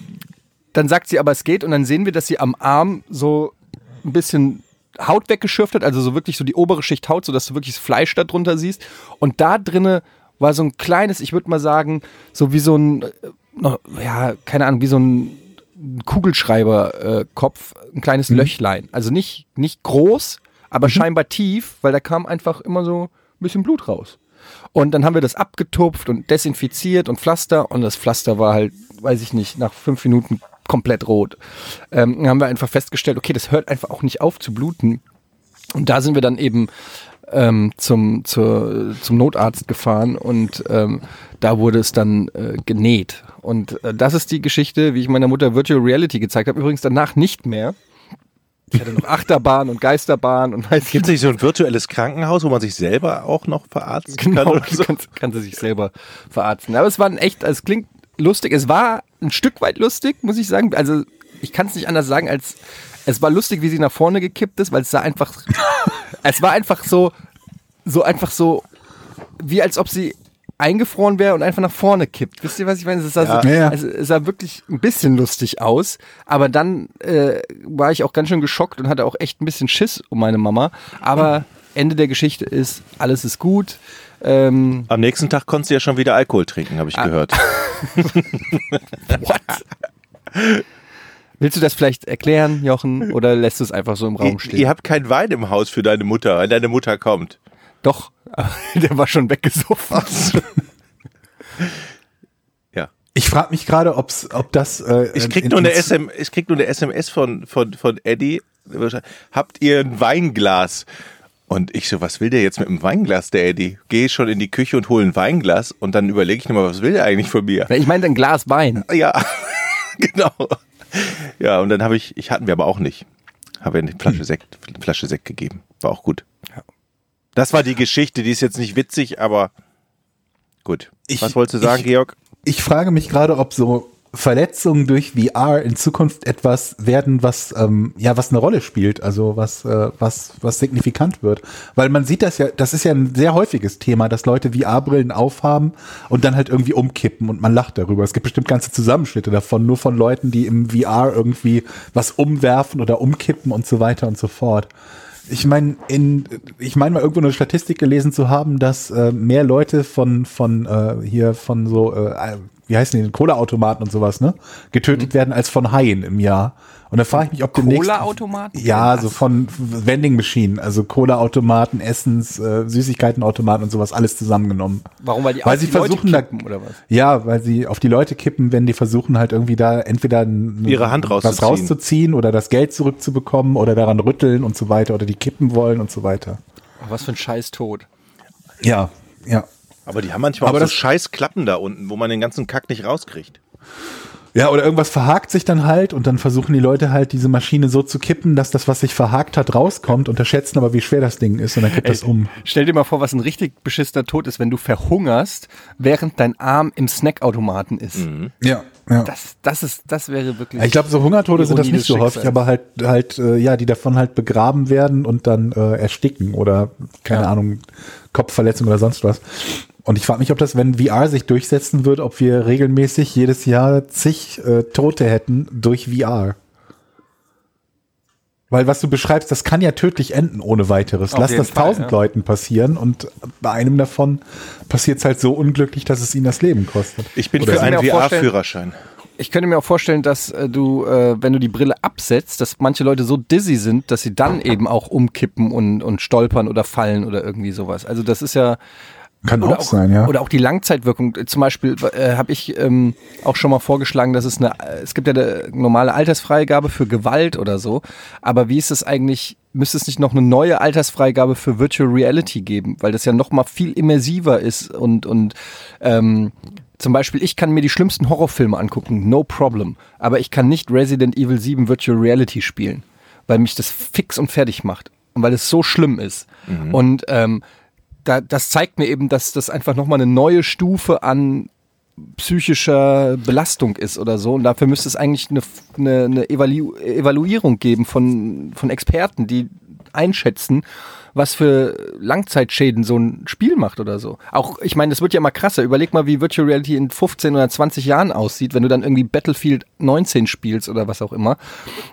dann sagt sie aber, es geht. Und dann sehen wir, dass sie am Arm so ein bisschen Haut weggeschürft hat, also so wirklich so die obere Schicht Haut, so dass du wirklich das Fleisch da drunter siehst. Und da drinnen war so ein kleines, ich würde mal sagen, so wie so ein, äh, ja, keine Ahnung, wie so ein Kugelschreiberkopf, äh, ein kleines mhm. Löchlein. Also nicht, nicht groß, aber mhm. scheinbar tief, weil da kam einfach immer so ein bisschen Blut raus. Und dann haben wir das abgetupft und desinfiziert und Pflaster und das Pflaster war halt, weiß ich nicht, nach fünf Minuten komplett rot. Ähm, dann haben wir einfach festgestellt, okay, das hört einfach auch nicht auf zu bluten. Und da sind wir dann eben ähm, zum, zur, zum Notarzt gefahren und ähm, da wurde es dann äh, genäht. Und äh, das ist die Geschichte, wie ich meiner Mutter Virtual Reality gezeigt habe. Übrigens danach nicht mehr. Ich hatte noch Achterbahn und Geisterbahn und weiß Gibt es nicht so ein virtuelles Krankenhaus, wo man sich selber auch noch verarzten genau, kann? Oder so? kann, kann sie sich selber verarzten. Aber es war ein echt, es klingt lustig. Es war ein Stück weit lustig, muss ich sagen. Also ich kann es nicht anders sagen, als es war lustig, wie sie nach vorne gekippt ist, weil es sah einfach, es war einfach so, so einfach so, wie als ob sie eingefroren wäre und einfach nach vorne kippt. Wisst ihr, was ich meine? Es sah, ja. so, ja. Also, es sah wirklich ein bisschen lustig aus, aber dann äh, war ich auch ganz schön geschockt und hatte auch echt ein bisschen Schiss um meine Mama. Aber Ende der Geschichte ist, alles ist gut. Ähm, Am nächsten Tag konntest du ja schon wieder Alkohol trinken, habe ich ah. gehört. What? Willst du das vielleicht erklären, Jochen, oder lässt du es einfach so im Raum stehen? Ihr, ihr habt keinen Wein im Haus für deine Mutter, wenn deine Mutter kommt. Doch, der war schon weggesoffen. ja. Ich frage mich gerade, ob's, ob das. Äh, ich krieg nur eine SM, ich krieg nur eine SMS von von von Eddie. Habt ihr ein Weinglas? Und ich so, was will der jetzt mit dem Weinglas, der Eddie? Gehe schon in die Küche und hole ein Weinglas und dann überlege ich nochmal, was will der eigentlich von mir? Ich meine ein Glas Wein. Ja, genau. Ja, und dann habe ich, ich hatten wir aber auch nicht. Habe eine Flasche Sekt, Flasche Sekt gegeben. War auch gut. Ja. Das war die Geschichte, die ist jetzt nicht witzig, aber gut. Ich, Was wolltest du sagen, ich, Georg? Ich frage mich gerade, ob so Verletzungen durch VR in Zukunft etwas werden, was ähm, ja was eine Rolle spielt, also was äh, was was signifikant wird, weil man sieht das ja, das ist ja ein sehr häufiges Thema, dass Leute VR-Brillen aufhaben und dann halt irgendwie umkippen und man lacht darüber. Es gibt bestimmt ganze Zusammenschnitte davon, nur von Leuten, die im VR irgendwie was umwerfen oder umkippen und so weiter und so fort. Ich meine, in ich meine mal irgendwo eine Statistik gelesen zu haben, dass äh, mehr Leute von von äh, hier von so äh, wie heißen die, Cola-Automaten und sowas, ne? Getötet werden als von Haien im Jahr. Und da frage ich mich, ob demnächst. Cola-Automaten? Ja, so von Vending Machine, also Cola-Automaten, Essens, äh, Süßigkeiten-Automaten und sowas, alles zusammengenommen. Warum? Weil die weil auf sie die Leute versuchen, kippen, da, oder was? Ja, weil sie auf die Leute kippen, wenn die versuchen halt irgendwie da entweder Ihre Hand was rauszuziehen. rauszuziehen oder das Geld zurückzubekommen oder daran rütteln und so weiter oder die kippen wollen und so weiter. Oh, was für ein scheiß Tod. Ja, ja. Aber die haben manchmal Aber auch so das- scheiß Klappen da unten, wo man den ganzen Kack nicht rauskriegt. Ja, oder irgendwas verhakt sich dann halt und dann versuchen die Leute halt diese Maschine so zu kippen, dass das, was sich verhakt hat, rauskommt, unterschätzen aber, wie schwer das Ding ist und dann kippt das um. Stell dir mal vor, was ein richtig beschissener Tod ist, wenn du verhungerst, während dein Arm im Snackautomaten ist. Ja, ja. Das, das ist, das wäre wirklich. ich glaube, so Hungertode sind das nicht so häufig, aber halt, halt, äh, ja, die davon halt begraben werden und dann äh, ersticken oder, keine Ja. Ahnung, Kopfverletzung oder sonst was. Und ich frage mich, ob das, wenn VR sich durchsetzen wird, ob wir regelmäßig jedes Jahr zig äh, Tote hätten durch VR. Weil was du beschreibst, das kann ja tödlich enden ohne weiteres. Auf Lass das Fall, tausend ja. Leuten passieren und bei einem davon passiert es halt so unglücklich, dass es ihnen das Leben kostet. Ich bin Oder für einen VR-Führerschein. Ich könnte mir auch vorstellen, dass äh, du, äh, wenn du die Brille absetzt, dass manche Leute so dizzy sind, dass sie dann eben auch umkippen und, und stolpern oder fallen oder irgendwie sowas. Also das ist ja Kann oder auch, sein, ja. Oder auch die Langzeitwirkung. Zum Beispiel äh, habe ich ähm, auch schon mal vorgeschlagen, dass es eine, es gibt ja eine normale Altersfreigabe für Gewalt oder so. Aber wie ist es eigentlich? Müsste es nicht noch eine neue Altersfreigabe für Virtual Reality geben, weil das ja noch mal viel immersiver ist und und ähm, zum Beispiel, ich kann mir die schlimmsten Horrorfilme angucken, no problem. Aber ich kann nicht Resident Evil 7 Virtual Reality spielen, weil mich das fix und fertig macht und weil es so schlimm ist. Und ähm, da, das zeigt mir eben, dass das einfach nochmal eine neue Stufe an psychischer Belastung ist oder so. Und dafür müsste es eigentlich eine, eine, eine Evalu Evaluierung geben von, von Experten, die einschätzen, was für Langzeitschäden so ein Spiel macht oder so. Auch, ich meine, das wird ja immer krasser. Überleg mal, wie Virtual Reality in 15 oder 20 Jahren aussieht, wenn du dann irgendwie Battlefield 19 spielst oder was auch immer.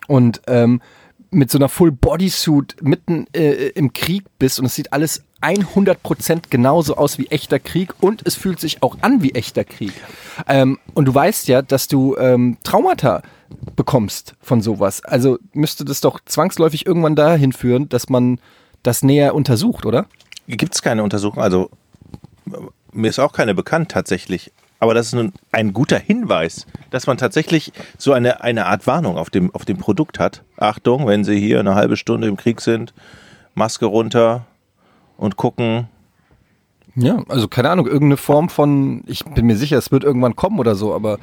Und ähm, mit so einer Full Bodysuit mitten äh, im Krieg bist und es sieht alles 100% genauso aus wie echter Krieg und es fühlt sich auch an wie echter Krieg. Ähm, und du weißt ja, dass du ähm, Traumata bekommst von sowas. Also müsste das doch zwangsläufig irgendwann dahin führen, dass man das näher untersucht, oder? Gibt es keine Untersuchung? Also mir ist auch keine bekannt tatsächlich. Aber das ist nun ein guter Hinweis, dass man tatsächlich so eine, eine Art Warnung auf dem, auf dem Produkt hat. Achtung, wenn Sie hier eine halbe Stunde im Krieg sind, Maske runter und gucken. Ja, also keine Ahnung, irgendeine Form von, ich bin mir sicher, es wird irgendwann kommen oder so, aber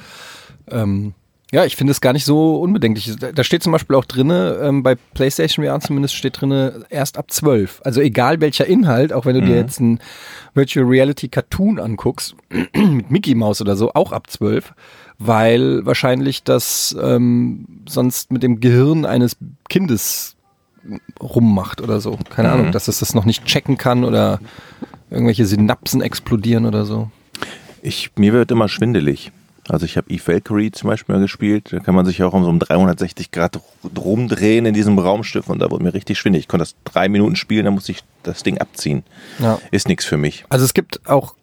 ähm, ja, ich finde es gar nicht so unbedenklich. Da- steht zum Beispiel auch drinne, ähm, bei PlayStation VR zumindest steht drinne, erst ab 12. Also egal welcher Inhalt, auch wenn du dir jetzt einen Virtual Reality Cartoon anguckst, mit Mickey Mouse oder so, auch ab 12, weil wahrscheinlich das ähm, sonst mit dem Gehirn eines Kindes rummacht oder so. Keine Ahnung, dass es das noch nicht checken kann oder irgendwelche Synapsen explodieren oder so. Ich, mir wird immer schwindelig. Also ich habe Eve Valkyrie zum Beispiel mal gespielt. Da kann man sich auch um so um 360 Grad rumdrehen in diesem Raumschiff und da wurde mir richtig schwindelig. Ich konnte das drei Minuten spielen, dann musste ich das Ding abziehen. Ja. Ist nichts für mich. Also es gibt auch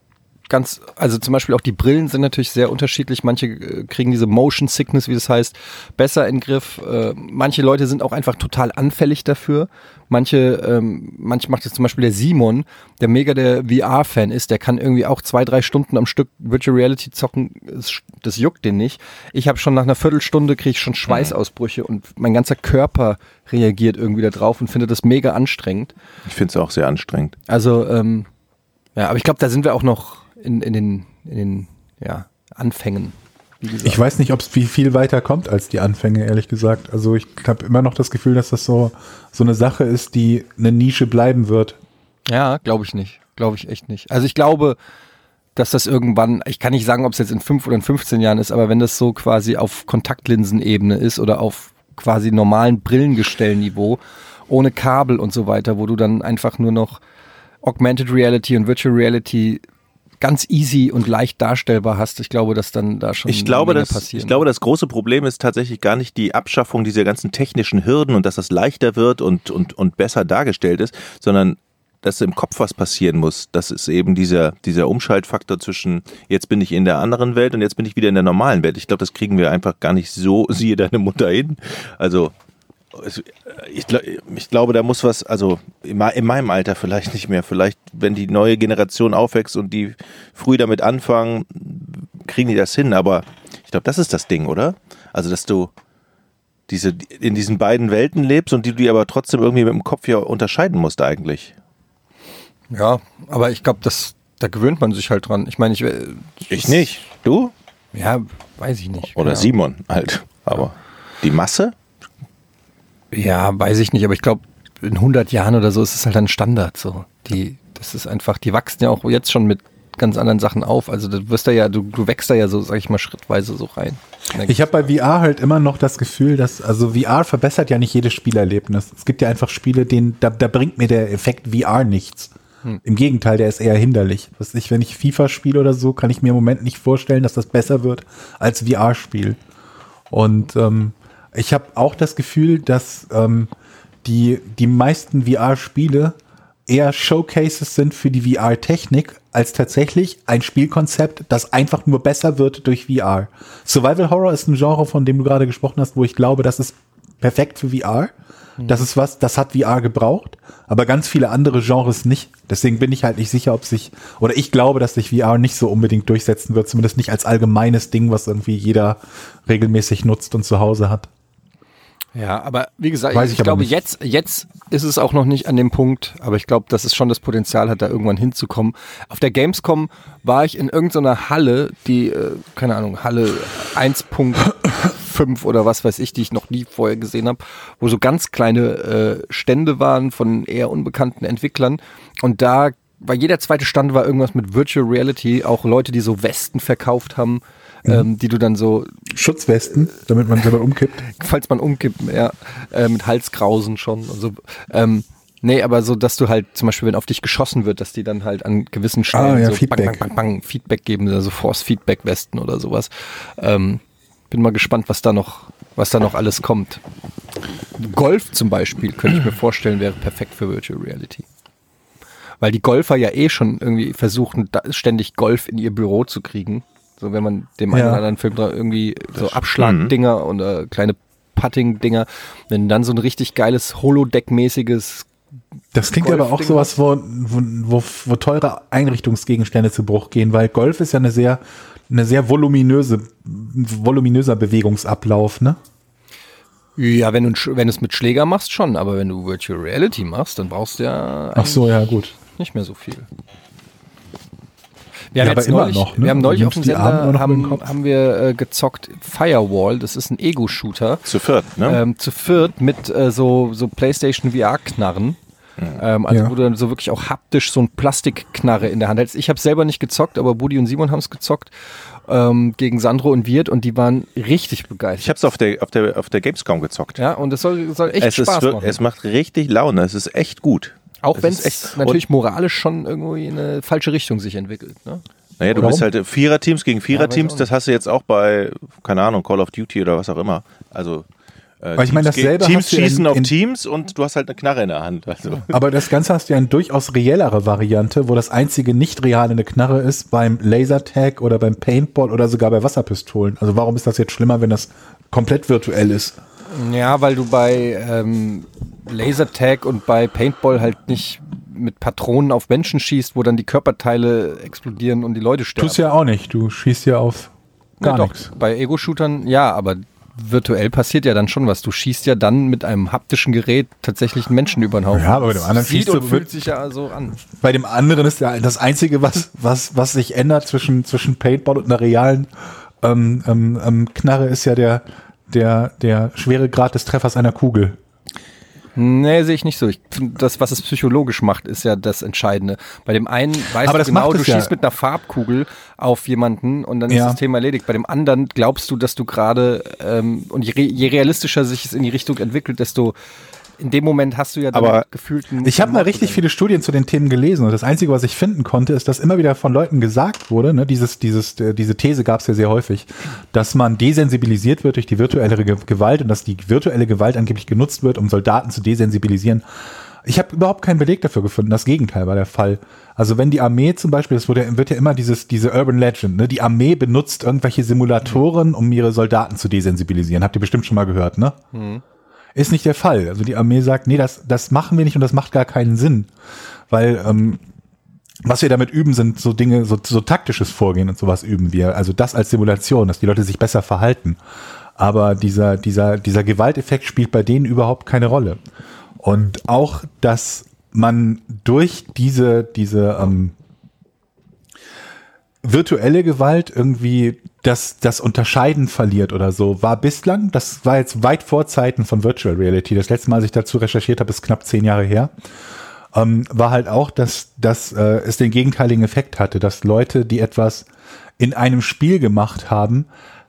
ganz, also zum Beispiel auch die Brillen sind natürlich sehr unterschiedlich. Manche äh, kriegen diese Motion Sickness, wie das heißt, besser in den Griff. Äh, manche Leute sind auch einfach total anfällig dafür. Manche, ähm, manche macht es zum Beispiel der Simon, der mega der VR-Fan ist, der kann irgendwie auch zwei, drei Stunden am Stück Virtual Reality zocken. Das, das juckt den nicht. Ich habe schon nach einer Viertelstunde kriege ich schon Schweißausbrüche und mein ganzer Körper reagiert irgendwie da drauf und findet das mega anstrengend. Ich finde es auch sehr anstrengend. Also, ähm, ja, aber ich glaube, da sind wir auch noch in, in den, in den ja, Anfängen. Ich weiß nicht, ob es wie viel weiter kommt als die Anfänge, ehrlich gesagt. Also ich habe immer noch das Gefühl, dass das so, so eine Sache ist, die eine Nische bleiben wird. ja, glaube ich nicht. Glaube ich echt nicht. Also ich glaube, dass das irgendwann, ich kann nicht sagen, ob es jetzt in fünf oder in 15 Jahren ist, aber wenn das so quasi auf Kontaktlinsenebene ist oder auf quasi normalen Brillengestellniveau, ohne Kabel und so weiter, wo du dann einfach nur noch Augmented Reality und Virtual Reality ganz easy und leicht darstellbar hast, ich glaube, dass dann da schon Ich glaube, eine Menge das, passieren. ich glaube, das große Problem ist tatsächlich gar nicht die Abschaffung dieser ganzen technischen Hürden und dass das leichter wird und, und, und besser dargestellt ist, sondern dass im Kopf was passieren muss. Das ist eben dieser, dieser Umschaltfaktor zwischen jetzt bin ich in der anderen Welt und jetzt bin ich wieder in der normalen Welt. Ich glaube, das kriegen wir einfach gar nicht so, siehe deine Mutter hin. Also es- ich, gla- ich glaube, da muss was, also in mei- in meinem Alter vielleicht nicht mehr. Vielleicht, wenn die neue Generation aufwächst und die früh damit anfangen, kriegen die das hin. Aber ich glaube, das ist das Ding, oder? Also, dass du diese in diesen beiden Welten lebst und die du dir aber trotzdem irgendwie mit dem Kopf ja unterscheiden musst eigentlich. ja, aber ich glaube, das, da gewöhnt man sich halt dran. Ich meine, ich, äh, Ich nicht. Du? ja, weiß ich nicht. Oder Keine Simon halt. Aber die Masse? Ja, weiß ich nicht, aber ich glaube, in 100 Jahren oder so ist es halt ein Standard. So, die, das ist einfach, die wachsen ja auch jetzt schon mit ganz anderen Sachen auf. Also du wirst da ja, du, du wächst da ja so, sag ich mal, schrittweise so rein. Ich habe bei VR halt immer noch das Gefühl, dass, also VR verbessert ja nicht jedes Spielerlebnis. Es gibt ja einfach Spiele, denen, da, da bringt mir der Effekt VR nichts. Im Gegenteil, der ist eher hinderlich. Was ich, wenn ich FIFA spiele oder so, kann ich mir im Moment nicht vorstellen, dass das besser wird als VR-Spiel. Und ähm, ich habe auch das Gefühl, dass ähm, die, die meisten VR-Spiele eher Showcases sind für die VR-Technik als tatsächlich ein Spielkonzept, das einfach nur besser wird durch VR. Survival Horror ist ein Genre, von dem du gerade gesprochen hast, wo ich glaube, das ist perfekt für VR. Das ist was, das hat VR gebraucht, aber ganz viele andere Genres nicht. Deswegen bin ich halt nicht sicher, ob sich, oder ich glaube, dass sich VR nicht so unbedingt durchsetzen wird, zumindest nicht als allgemeines Ding, was irgendwie jeder regelmäßig nutzt und zu Hause hat. Ja, aber wie gesagt, Weiß ich, ich glaube, nicht. jetzt, jetzt ist es auch noch nicht an dem Punkt, aber ich glaube, dass es schon das Potenzial hat, da irgendwann hinzukommen. Auf der Gamescom war ich in irgendeiner Halle, die, äh, keine Ahnung, Halle 1.5 oder was weiß ich, die ich noch nie vorher gesehen habe, wo so ganz kleine äh, Stände waren von eher unbekannten Entwicklern. Und da bei jeder zweite Stand war irgendwas mit Virtual Reality, auch Leute, die so Westen verkauft haben, ähm, die du dann so Schutzwesten, damit man selber umkippt. falls man umkippt, ja, äh, mit Halskrausen schon und so. Ähm, nee, aber so, dass du halt zum Beispiel, wenn auf dich geschossen wird, dass die dann halt an gewissen Stellen Ah, ja, so Feedback. Bang, bang, bang, bang, Feedback geben, also Force-Feedback-Westen oder sowas. Ähm, bin mal gespannt, was da noch, was da noch alles kommt. Golf zum Beispiel, könnte ich mir vorstellen, wäre perfekt für Virtual Reality. Weil die Golfer ja eh schon irgendwie versuchen, ständig Golf in ihr Büro zu kriegen. So, wenn man dem einen Ja. oder anderen Film da irgendwie so Abschlagdinger und äh, kleine Putting-Dinger, wenn dann so ein richtig geiles Holodeck-mäßiges Das klingt aber auch sowas, wo, wo, wo, teure Einrichtungsgegenstände zu Bruch gehen, weil Golf ist ja eine sehr, eine sehr voluminöse, voluminöser Bewegungsablauf, ne? Ja, wenn du, wenn du es mit Schläger machst, schon, aber wenn du Virtual Reality machst, dann brauchst du ja Ach so, ja, gut. nicht mehr so viel. Wir Ja, haben aber jetzt immer neulich, noch, ne? wir haben neulich auf dem Sender haben, haben wir äh, gezockt Firewall, das ist ein Ego-Shooter. Zu viert, ne? ähm, zu viert mit äh, so, so PlayStation VR-Knarren. Ähm, also Ja. wo du dann so wirklich auch haptisch so ein Plastikknarre in der Hand hältst. Ich habe selber nicht gezockt, aber Budi und Simon haben es gezockt ähm, gegen Sandro und Wirt und die waren richtig Ich begeistert. habe es auf der, auf, der, auf der Gamescom gezockt. Ja, und es soll, soll echt es, Spaß ist, machen. es macht richtig Laune. Es ist echt gut. Auch wenn es echt- natürlich moralisch schon irgendwie in eine falsche Richtung sich entwickelt. Ne? Naja, du Warum? bist halt Viererteams gegen Viererteams. auch das hast du jetzt auch bei, keine Ahnung, Call of Duty oder was auch immer. Also äh, Aber ich meine, Teams dasselbe ja in- schießen auf in- Teams und du hast halt eine Knarre in der Hand. Also. Aber das Ganze hast du ja eine durchaus reellere Variante, wo das einzige nicht reale eine Knarre ist beim Lasertag oder beim Paintball oder sogar bei Wasserpistolen. Also warum ist das jetzt schlimmer, wenn das komplett virtuell ist? Ja, weil du bei ähm, Lasertag und bei Paintball halt nicht mit Patronen auf Menschen schießt, wo dann die Körperteile explodieren und die Leute sterben. Tust ja auch nicht. Du schießt ja auf gar ja, nichts. Bei Ego-Shootern ja, aber virtuell passiert ja dann schon was. Du schießt ja dann mit einem haptischen Gerät tatsächlich einen Menschen über den Haufen. Ja, aber bei dem anderen Sieht schießt du und fühlt sich ja so an. Bei dem anderen ist ja das Einzige, was, was, was sich ändert zwischen, zwischen Paintball und einer realen ähm, ähm, ähm, Knarre, ist ja der, der, der Schweregrad des Treffers einer Kugel. Nee, sehe ich nicht so. Ich finde, das, was es psychologisch macht, ist ja das Entscheidende. Bei dem einen weißt Aber du das genau, du es ja. schießt mit einer Farbkugel auf jemanden und dann ist Ja. das Thema erledigt. Bei dem anderen glaubst du, dass du gerade, ähm, und je, je realistischer sich es in die Richtung entwickelt, desto in dem Moment hast du ja Aber gefühlt einen- Ich habe mal richtig viele Studien zu den Themen gelesen und das Einzige, was ich finden konnte, ist, dass immer wieder von Leuten gesagt wurde, ne, dieses, dieses, äh, diese These gab es ja sehr häufig, dass man desensibilisiert wird durch die virtuelle Ge- Gewalt und dass die virtuelle Gewalt angeblich genutzt wird, um Soldaten zu desensibilisieren. Ich habe überhaupt keinen Beleg dafür gefunden. Das Gegenteil war der Fall. Also wenn die Armee zum Beispiel, das wurde, wird ja immer dieses, diese Urban Legend, ne? die Armee benutzt irgendwelche Simulatoren, um ihre Soldaten zu desensibilisieren. Habt ihr bestimmt schon mal gehört, ne? Ist nicht der Fall. Also die Armee sagt, nee, das, das machen wir nicht und das macht gar keinen Sinn. Weil ähm, was wir damit üben, sind so Dinge, so, so taktisches Vorgehen und sowas üben wir. Also das als Simulation, dass die Leute sich besser verhalten. Aber dieser, dieser, dieser Gewalteffekt spielt bei denen überhaupt keine Rolle. Und auch, dass man durch diese, diese ähm, virtuelle Gewalt irgendwie das, das Unterscheiden verliert oder so, war bislang, das war jetzt weit vor Zeiten von Virtual Reality. Das letzte Mal, als ich dazu recherchiert habe, ist knapp zehn Jahre her. Ähm, war halt auch, dass, dass äh, es den gegenteiligen Effekt hatte, dass Leute, die etwas in einem Spiel gemacht haben,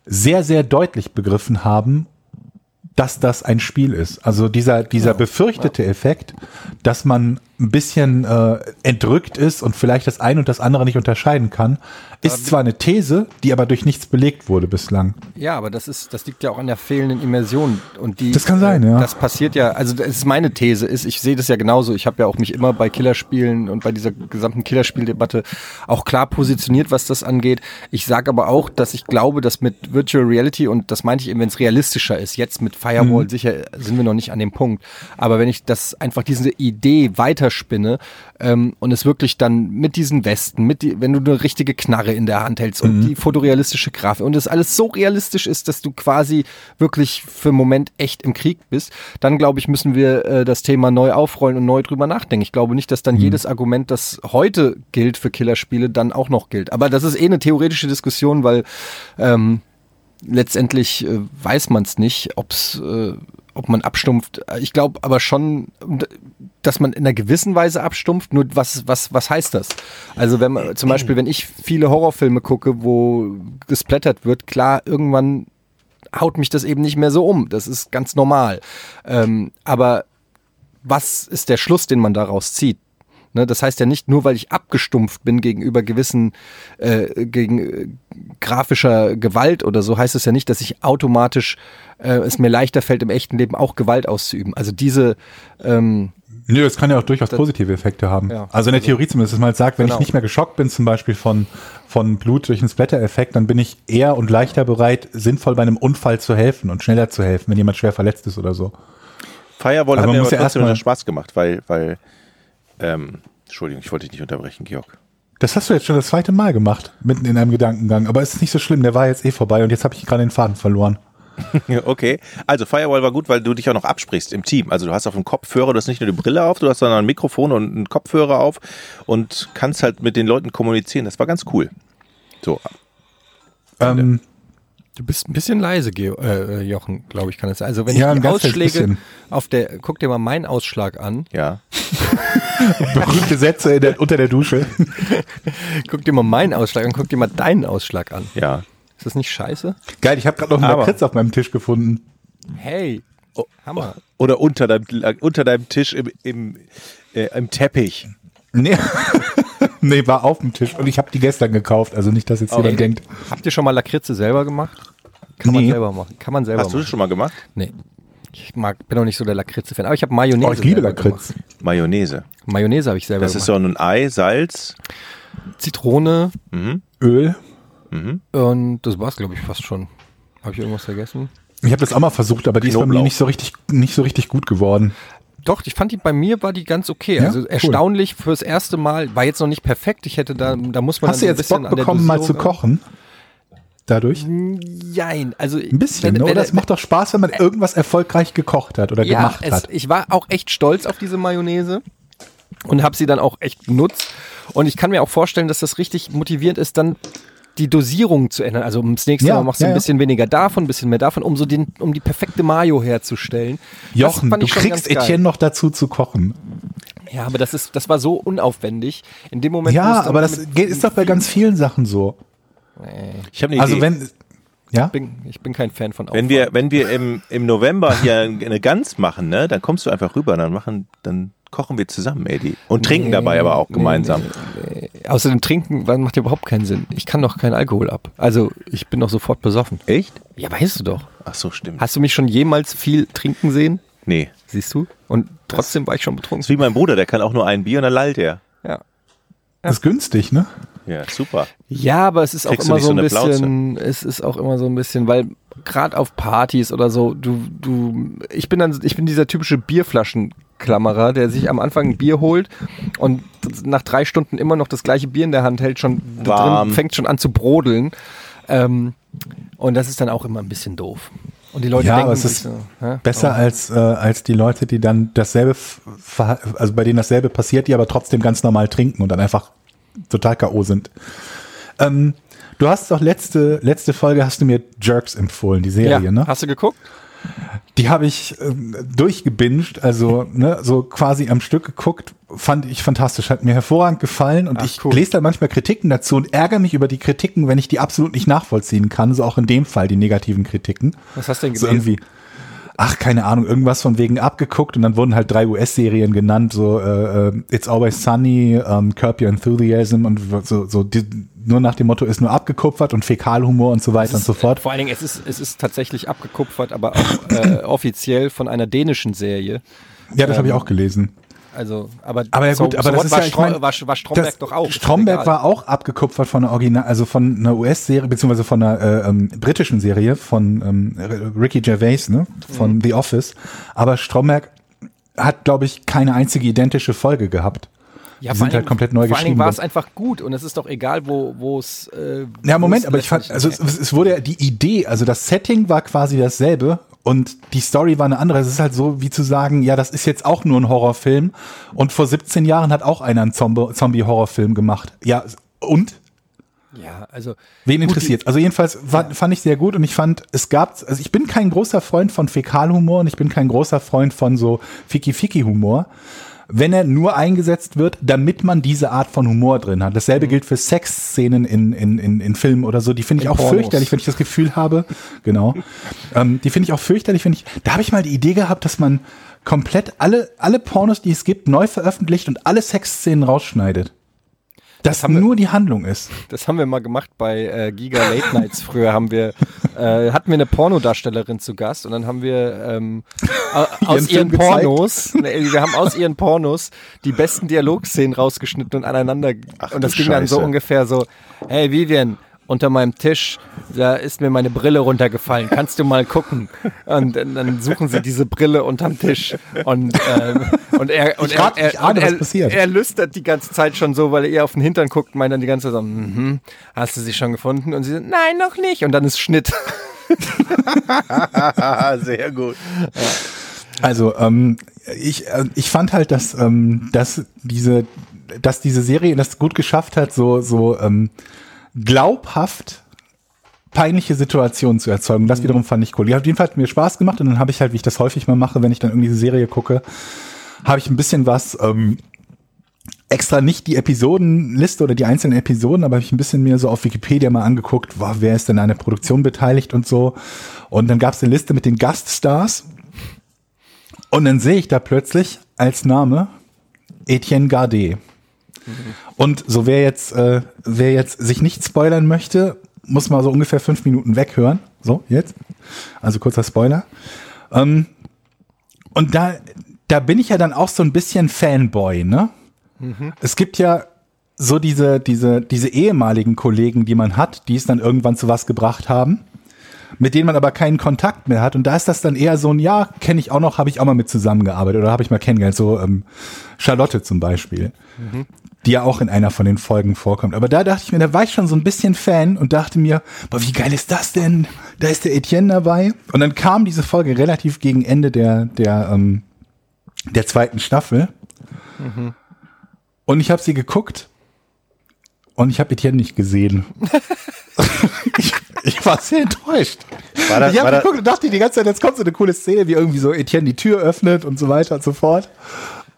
sehr, sehr deutlich begriffen haben, dass das ein Spiel ist. Also dieser, dieser befürchtete Effekt, dass man ein bisschen äh, entrückt ist und vielleicht das eine und das andere nicht unterscheiden kann, ist zwar eine These, die aber durch nichts belegt wurde bislang. Ja, aber das ist, das liegt ja auch an der fehlenden Immersion und die. Das kann sein, äh, ja. Das passiert ja, also das ist meine These, ist, ich sehe das ja genauso. Ich habe ja auch mich immer bei Killerspielen und bei dieser gesamten Killerspieldebatte auch klar positioniert, was das angeht. Ich sage aber auch, dass ich glaube, dass mit Virtual Reality und das meinte ich eben, wenn es realistischer ist, jetzt mit Firewall Mhm. sicher sind wir noch nicht an dem Punkt. Aber wenn ich das einfach diese Idee weiterspinne ähm, und es wirklich dann mit diesen Westen, mit die, wenn du eine richtige Knarre in der Hand hältst und die fotorealistische Grafik und es alles so realistisch ist, dass du quasi wirklich für einen Moment echt im Krieg bist, dann glaube ich, müssen wir äh, das Thema neu aufrollen und neu drüber nachdenken. Ich glaube nicht, dass dann jedes Argument, das heute gilt für Killerspiele, dann auch noch gilt. Aber das ist eh eine theoretische Diskussion, weil ähm, letztendlich äh, weiß man es nicht, ob's, äh, ob man abstumpft. Ich glaube aber schon, dass man in einer gewissen Weise abstumpft. Nur was, was, was heißt das? Also wenn man zum Beispiel, wenn ich viele Horrorfilme gucke, wo gesplattert wird, klar, irgendwann haut mich das eben nicht mehr so um. Das ist ganz normal. Ähm, aber was ist der Schluss, den man daraus zieht? Ne, das heißt ja nicht nur, weil ich abgestumpft bin gegenüber gewissen, äh, gegen äh, grafischer Gewalt oder so, heißt es ja nicht, dass ich automatisch äh, es mir leichter fällt, im echten Leben auch Gewalt auszuüben. Also diese, ähm, Nö, das kann ja auch durchaus positive Effekte haben. Ja. also in der Theorie zumindest, dass man halt sagt, wenn Genau. ich nicht mehr geschockt bin, zum Beispiel von, von Blut durch einen Splatter-Effekt, dann bin ich eher und leichter bereit, sinnvoll bei einem Unfall zu helfen und schneller zu helfen, wenn jemand schwer verletzt ist oder so. Firewall Aber hat mir muss aber ja trotzdem Spaß gemacht, weil, weil, ähm, Entschuldigung, ich wollte dich nicht unterbrechen, Georg. Das hast du jetzt schon das zweite Mal gemacht, mitten in einem Gedankengang. Aber es ist nicht so schlimm, der war jetzt eh vorbei und jetzt habe ich gerade den Faden verloren. Okay, also Firewall war gut, weil du dich auch noch absprichst im Team. Also du hast auf dem Kopfhörer, du hast nicht nur die Brille auf, du hast sondern ein Mikrofon und einen Kopfhörer auf und kannst halt mit den Leuten kommunizieren. Das war ganz cool. So, Ähm, du bist ein bisschen leise, Geo, äh, Jochen, glaube ich, kann es sein. Also wenn Ja, ich die Ausschläge auf der, guck dir mal meinen Ausschlag an. ja. berühmte Sätze in der, unter der Dusche. Guck dir mal meinen Ausschlag an, guck dir mal deinen Ausschlag an. Ja. Ist das nicht scheiße? Geil, ich habe gerade noch einen Lakritz auf meinem Tisch gefunden. Hey, Hammer. Oder unter deinem, unter deinem Tisch im, im, äh, im Teppich. Nee. nee, war auf dem Tisch und ich habe die gestern gekauft, also nicht, dass jetzt Okay. jemand denkt. Habt ihr schon mal Lakritze selber gemacht? Kann man Nee. selber machen. Kann man selber Hast du das machen. schon mal gemacht? Nee. Ich mag, bin auch nicht so der Lakritze-Fan, aber ich habe Mayonnaise. Oh, ich liebe Lakritz. gemacht. Mayonnaise. Mayonnaise habe ich selber Das ist gemacht. so ein Ei, Salz. Zitrone Öl. und das war's, glaube ich, fast schon. Habe ich irgendwas vergessen? Ich habe das auch mal versucht, aber die ist bei mir Knoblauch. nicht so richtig, nicht so richtig gut geworden. Doch, ich fand die bei mir war die ganz okay. Ja? Also Cool. erstaunlich fürs erste Mal. War jetzt noch nicht perfekt. Ich hätte da, da muss man Hast du jetzt bisschen Bock bekommen, mal zu kochen? Dadurch? Jein, also Ein bisschen, wenn, oder? wenn, Das macht doch Spaß, wenn man irgendwas erfolgreich gekocht hat oder ja, gemacht es, hat. ich war auch echt stolz auf diese Mayonnaise und habe sie dann auch echt benutzt. Und ich kann mir auch vorstellen, dass das richtig motivierend ist, dann die Dosierung zu ändern. Also ums nächste Ja, Mal machst du ja, ein ja. bisschen weniger davon, ein bisschen mehr davon, um so den, um die perfekte Mayo herzustellen. Das Jochen, du kriegst. Etienne noch dazu zu kochen. Ja, aber das ist, das war so unaufwendig. In dem Moment. Ja, aber das geht, ist doch bei ganz vielen Sachen so. Ich habe eine Also Idee. wenn, ja, Ich bin, ich bin kein Fan von wenn Aufwand. wir, wenn wir im, im November hier eine Gans machen, ne, dann kommst du einfach rüber, dann machen, dann kochen wir zusammen, Eddie. Und trinken dabei aber auch nee, gemeinsam. Außerdem trinken macht ja überhaupt keinen Sinn. Ich kann doch keinen Alkohol ab. Also ich bin doch sofort besoffen. Echt? Ja, weißt du doch. Ach so, stimmt. Hast du mich schon jemals viel trinken sehen? Nee. Siehst du? Und trotzdem war ich schon Das betrunken. ist wie mein Bruder, der kann auch nur ein Bier und dann lallt er. Ja. ist günstig, ne? Ja, super. Ja, aber es ist auch Kriegst du immer so ein eine Plauze? bisschen, es ist auch immer so ein bisschen, weil gerade auf Partys oder so, du, du, ich bin dann, ich bin dieser typische Bierflaschenklammerer, der sich am Anfang ein Bier holt und nach drei Stunden immer noch das gleiche Bier in der Hand hält, schon drin fängt schon an zu brodeln. Ähm, und das ist dann auch immer ein bisschen doof. Und die Leute Ja, denken aber es ist so? Besser als, äh, als die Leute, die dann dasselbe, also bei denen dasselbe passiert, die aber trotzdem ganz normal trinken und dann einfach total K.O. sind. Ähm, du hast doch letzte, letzte Folge hast du mir Jerks empfohlen, die Serie, ja, ne? Hast du geguckt? Die habe ich ähm, durchgebinged, also ne, so quasi am Stück geguckt, fand ich fantastisch, hat mir hervorragend gefallen und Ach, ich cool. lese da manchmal Kritiken dazu und ärgere mich über die Kritiken, wenn ich die absolut nicht nachvollziehen kann, so auch in dem Fall die negativen Kritiken. Was hast du denn So gelesen? irgendwie, ach, keine Ahnung, irgendwas von wegen abgeguckt und dann wurden halt drei US-Serien genannt, so äh, äh, It's Always Sunny, ähm, Curb Your Enthusiasm und so, so die, nur nach dem Motto ist nur abgekupfert und Fäkalhumor und so weiter und so fort. Vor allen Dingen, es ist, es ist tatsächlich abgekupfert, aber auch äh, offiziell von einer dänischen Serie. Ja, das habe ich auch gelesen. Also, aber, Aber ja so, gut, aber so das ist war, ja, ich mein, war, war Stromberg doch auch. Stromberg war auch abgekupfert von einer Original, also von einer US-Serie, beziehungsweise von einer äh, ähm, britischen Serie von ähm, Ricky Gervais, ne, von Mhm. The Office. Aber Stromberg hat, glaube ich, keine einzige identische Folge gehabt. ja, die vor sind halt komplett neu Vor allen Dingen geschrieben war es einfach gut und es ist doch egal, wo wo es. Äh, Ja, Moment, aber ich fand, also es, es wurde ja die Idee, also das Setting war quasi dasselbe und die Story war eine andere. Es ist halt so, wie zu sagen, ja, das ist jetzt auch nur ein Horrorfilm und vor 17 Jahren hat auch einer einen Zombie- Zombie-Horrorfilm gemacht. Ja, und? ja, also Wen interessiert? Also jedenfalls war, fand ich sehr gut und ich fand, es gab, also ich bin kein großer Freund von Fäkalhumor und ich bin kein großer Freund von so Fiki-Fiki-Humor. Wenn er nur eingesetzt wird, damit man diese Art von Humor drin hat. Dasselbe gilt für Sexszenen in, in, in, in Filmen oder so. Die finde ich auch Pornos. fürchterlich, wenn ich das Gefühl habe. Genau. ähm, die finde ich auch fürchterlich, wenn ich. Da habe ich mal die Idee gehabt, dass man komplett alle, alle Pornos, die es gibt, neu veröffentlicht und alle Sexszenen rausschneidet. Dass haben wir- nur die Handlung ist. Das haben wir mal gemacht bei äh, Giga Late Nights. Früher haben wir, äh, hatten wir eine Pornodarstellerin zu Gast und dann haben wir ähm, au- aus ihren gezeigt? Pornos, nee, wir haben aus ihren Pornos die besten Dialogszenen rausgeschnitten und aneinander. Ach und das ging dann so Scheiße. ungefähr so: Hey Vivian, unter meinem Tisch, da ist mir meine Brille runtergefallen. Kannst du mal gucken? Und dann dann suchen sie diese Brille unterm Tisch und ähm, und er und Ich er, er, ahne, und was er, passiert. er lüstert die ganze Zeit schon so, weil er ihr auf den Hintern guckt, meint dann die ganze Zeit so, mhm, hast du sie schon gefunden? Und sie so, nein, noch nicht. Und dann ist Schnitt. Sehr gut. Also ähm, ich, äh, ich fand halt, dass, ähm, dass diese, dass diese Serie das gut geschafft hat, so so ähm, glaubhaft peinliche Situationen zu erzeugen. Das wiederum fand ich cool. Hat auf jeden Fall hat mir Spaß gemacht und dann habe ich halt, wie ich das häufig mal mache, wenn ich dann irgendwie diese Serie gucke, habe ich ein bisschen was ähm, extra nicht die Episodenliste oder die einzelnen Episoden, aber habe ich ein bisschen mir so auf Wikipedia mal angeguckt, wow, wer ist denn an der Produktion beteiligt und so. Und dann gab es eine Liste mit den Gaststars und dann sehe ich da plötzlich als Name Etienne Gardet. Und so wer jetzt, äh, wer jetzt sich nicht spoilern möchte, muss mal so ungefähr fünf Minuten weghören. So, jetzt. Also kurzer Spoiler. Ähm, und da, da bin ich ja dann auch so ein bisschen Fanboy, ne? Es gibt ja so diese, diese, diese ehemaligen Kollegen, die man hat, die es dann irgendwann zu was gebracht haben, mit denen man aber keinen Kontakt mehr hat. Und da ist das dann eher so ein, ja, kenne ich auch noch, habe ich auch mal mit zusammengearbeitet oder habe ich mal kennengelernt. So ähm, Charlotte zum Beispiel, die ja auch in einer von den Folgen vorkommt. Aber da dachte ich mir, da war ich schon so ein bisschen Fan und dachte mir, boah, wie geil ist das denn? Da ist der Etienne dabei. Und dann kam diese Folge relativ gegen Ende der, der, ähm, der zweiten Staffel. Und ich habe sie geguckt und ich habe Etienne nicht gesehen. ich, ich war sehr enttäuscht. War das- ich habe geguckt und dachte die ganze Zeit, jetzt kommt so eine coole Szene, wie irgendwie so Etienne die Tür öffnet und so weiter und so fort.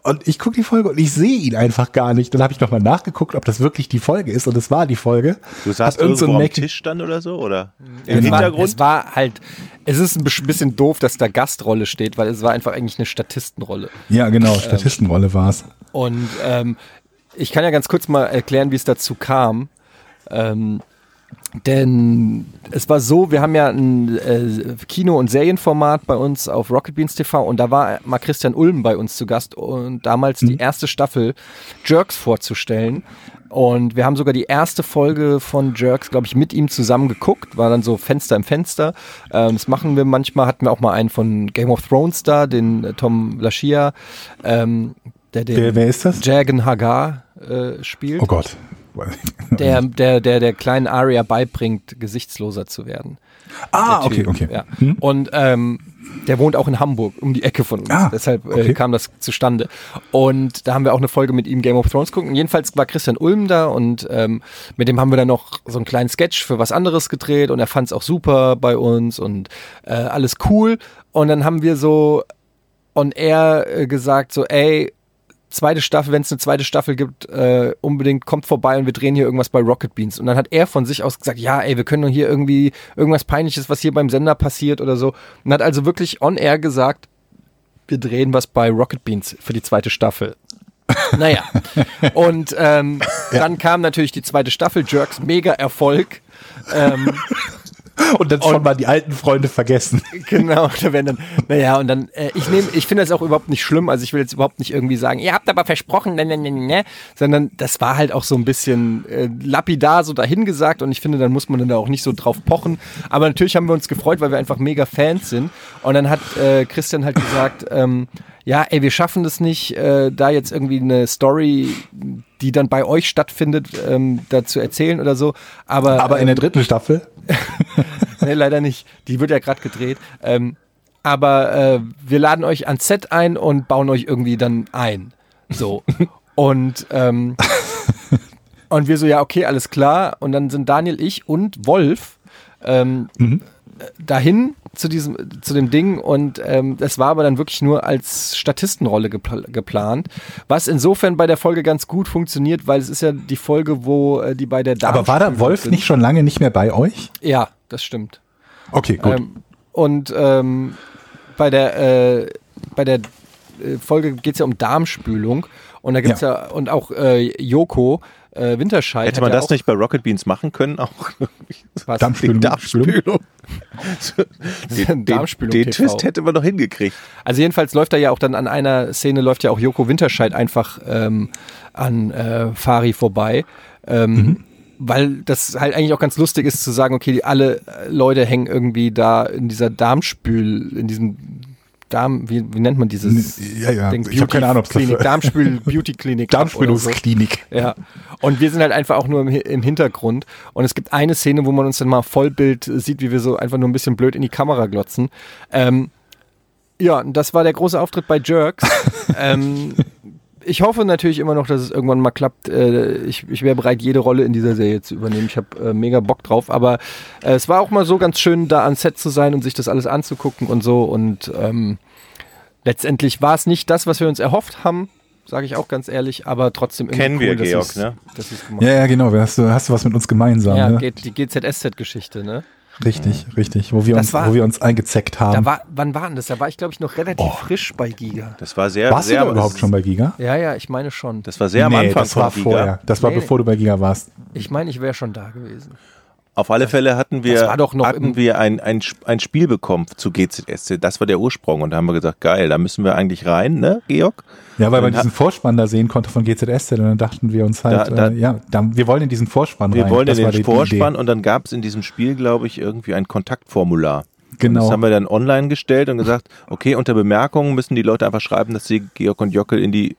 Und ich gucke die Folge und ich sehe ihn einfach gar nicht. Dann habe ich nochmal nachgeguckt, ob das wirklich die Folge ist und es war die Folge. Du saßt so irgendwo ein am Mac- Tisch dann oder so? Oder Es im war, Hintergrund? es war halt, es ist ein bisschen doof, dass da Gastrolle steht, weil es war einfach eigentlich eine Statistenrolle. Ja, Ähm. genau, Statistenrolle war es. Und ähm, ich kann ja ganz kurz mal erklären, wie es dazu kam. Ähm, denn es war so, wir haben ja ein äh, Kino- und Serienformat bei uns auf Rocket Beans TV und da war mal Christian Ulm bei uns zu Gast und damals die erste Staffel Jerks vorzustellen. Und wir haben sogar die erste Folge von Jerks, glaube ich, mit ihm zusammen geguckt. War dann so Fenster im Fenster. Ähm, das machen wir manchmal. Hatten wir auch mal einen von Game of Thrones da, den äh, Tom Lashia, ähm, der den Wer, wer ist das? Jagan Hagar äh, spielt Oh Gott. Der, der, der der kleinen Aria beibringt, gesichtsloser zu werden. ah, okay, okay. Ja. Und ähm, der wohnt auch in Hamburg, um die Ecke von uns. Ah, Deshalb äh, okay. kam das zustande. Und da haben wir auch eine Folge mit ihm Game of Thrones gucken. Jedenfalls war Christian Ulm da und ähm, mit dem haben wir dann noch so einen kleinen Sketch für was anderes gedreht und er fand es auch super bei uns und äh, alles cool. Und dann haben wir so on air äh, gesagt, so, ey, zweite Staffel, wenn es eine zweite Staffel gibt, äh, unbedingt kommt vorbei und wir drehen hier irgendwas bei Rocket Beans. Und dann hat er von sich aus gesagt, ja, ey, wir können doch hier irgendwie irgendwas Peinliches, was hier beim Sender passiert oder so. Und hat also wirklich on air gesagt, wir drehen was bei Rocket Beans für die zweite Staffel. naja. Und ähm, dann kam natürlich die zweite Staffel, Jerks, mega Erfolg. Ähm, Und dann schon mal die alten Freunde vergessen. Genau, da werden dann, naja, und dann, äh, ich nehme, ich finde das auch überhaupt nicht schlimm, also ich will jetzt überhaupt nicht irgendwie sagen, ihr habt aber versprochen, ne, ne, ne, ne, ne, sondern das war halt auch so ein bisschen äh, lapidar so dahingesagt und ich finde, dann muss man dann da auch nicht so drauf pochen, aber natürlich haben wir uns gefreut, weil wir einfach mega Fans sind. Und dann hat äh, Christian halt gesagt, ähm, ja, ey, wir schaffen das nicht, äh, da jetzt irgendwie eine Story, die dann bei euch stattfindet, ähm, da zu erzählen oder so, aber, Aber in ähm, der dritten Staffel. nee, leider nicht. Die wird ja gerade gedreht. Ähm, aber äh, wir laden euch ans Set ein und bauen euch irgendwie dann ein. So. und, ähm, und wir so, ja, okay, alles klar. Und dann sind Daniel, ich und Wolf ähm, äh, dahin zu diesem, zu dem Ding und ähm, das war aber dann wirklich nur als Statistenrolle gepl geplant, was insofern bei der Folge ganz gut funktioniert, weil es ist ja die Folge, wo äh, die bei der Dame Aber war da Wolf nicht schon lange nicht mehr bei euch? Ja, das stimmt. Okay, gut. Ähm, und ähm, bei der, äh, bei der äh, Folge geht es ja um Darmspülung. Und da gibt's ja, und auch äh, Joko äh, Winterscheid. Hätte man das nicht bei Rocket Beans machen können? Auch was, Darmspülung. Darmspülung. den, Darmspülung den. Twist hätte man noch hingekriegt. Also jedenfalls läuft da ja auch dann an einer Szene läuft ja auch Joko Winterscheid einfach ähm, an äh, Fari vorbei. Ähm, Mhm. Weil das halt eigentlich auch ganz lustig ist zu sagen, okay, alle Leute hängen irgendwie da in dieser Darmspül, in diesem Darm, wie, wie nennt man dieses Ja, ja. Ding? Ich habe keine Ahnung, ob es Klinik, Darmspül, Beauty-Klinik. Darmspülungsklinik. Ja. Und wir sind halt einfach auch nur im, im Hintergrund. Und es gibt eine Szene, wo man uns dann mal Vollbild sieht, wie wir so einfach nur ein bisschen blöd in die Kamera glotzen. Ähm, ja, das war der große Auftritt bei Jerks. ähm, ich hoffe natürlich immer noch, dass es irgendwann mal klappt. Äh, ich ich wäre bereit, jede Rolle in dieser Serie zu übernehmen. Ich habe äh, mega Bock drauf. Aber äh, es war auch mal so ganz schön, da an Set zu sein und sich das alles anzugucken und so. Und ähm, letztendlich war es nicht das, was wir uns erhofft haben, sage ich auch ganz ehrlich. Aber trotzdem irgendwie Kennen wir, cool, dass Georg, es- ne? Ja, ja, genau. Hast du, hast du was mit uns gemeinsam? ja, ne? geht, die GZSZ-Geschichte, ne? Richtig, richtig. Wo wir, Das uns, war- wo wir uns eingezeckt haben. Da war, wann war denn das? Da war ich, glaube ich, noch relativ Oh. frisch bei Giga. Das war sehr, Warst du sehr da überhaupt schon bei Giga? Ja, ja, ich meine schon. Das war sehr am nee, Anfang das war von Giga. vorher. Das war Nee, bevor du bei Giga warst. Ich meine, ich wäre schon da gewesen. Auf alle Fälle hatten wir, hatten wir ein, ein, ein Spiel bekommen zu GZSC. Das war der Ursprung. Und da haben wir gesagt, geil, da müssen wir eigentlich rein, ne, Georg? Ja, weil man diesen Vorspann da sehen konnte von GZSZ und dann dachten wir uns halt, Da- da- äh, ja, da, wir wollen in diesen Vorspann Wir rein. wollen in Das war den Vorspann Idee. und dann gab es in diesem Spiel, glaube ich, irgendwie ein Kontaktformular. Und Genau. das haben wir dann online gestellt und gesagt, okay, unter Bemerkungen müssen die Leute einfach schreiben, dass sie Georg und Jockel in die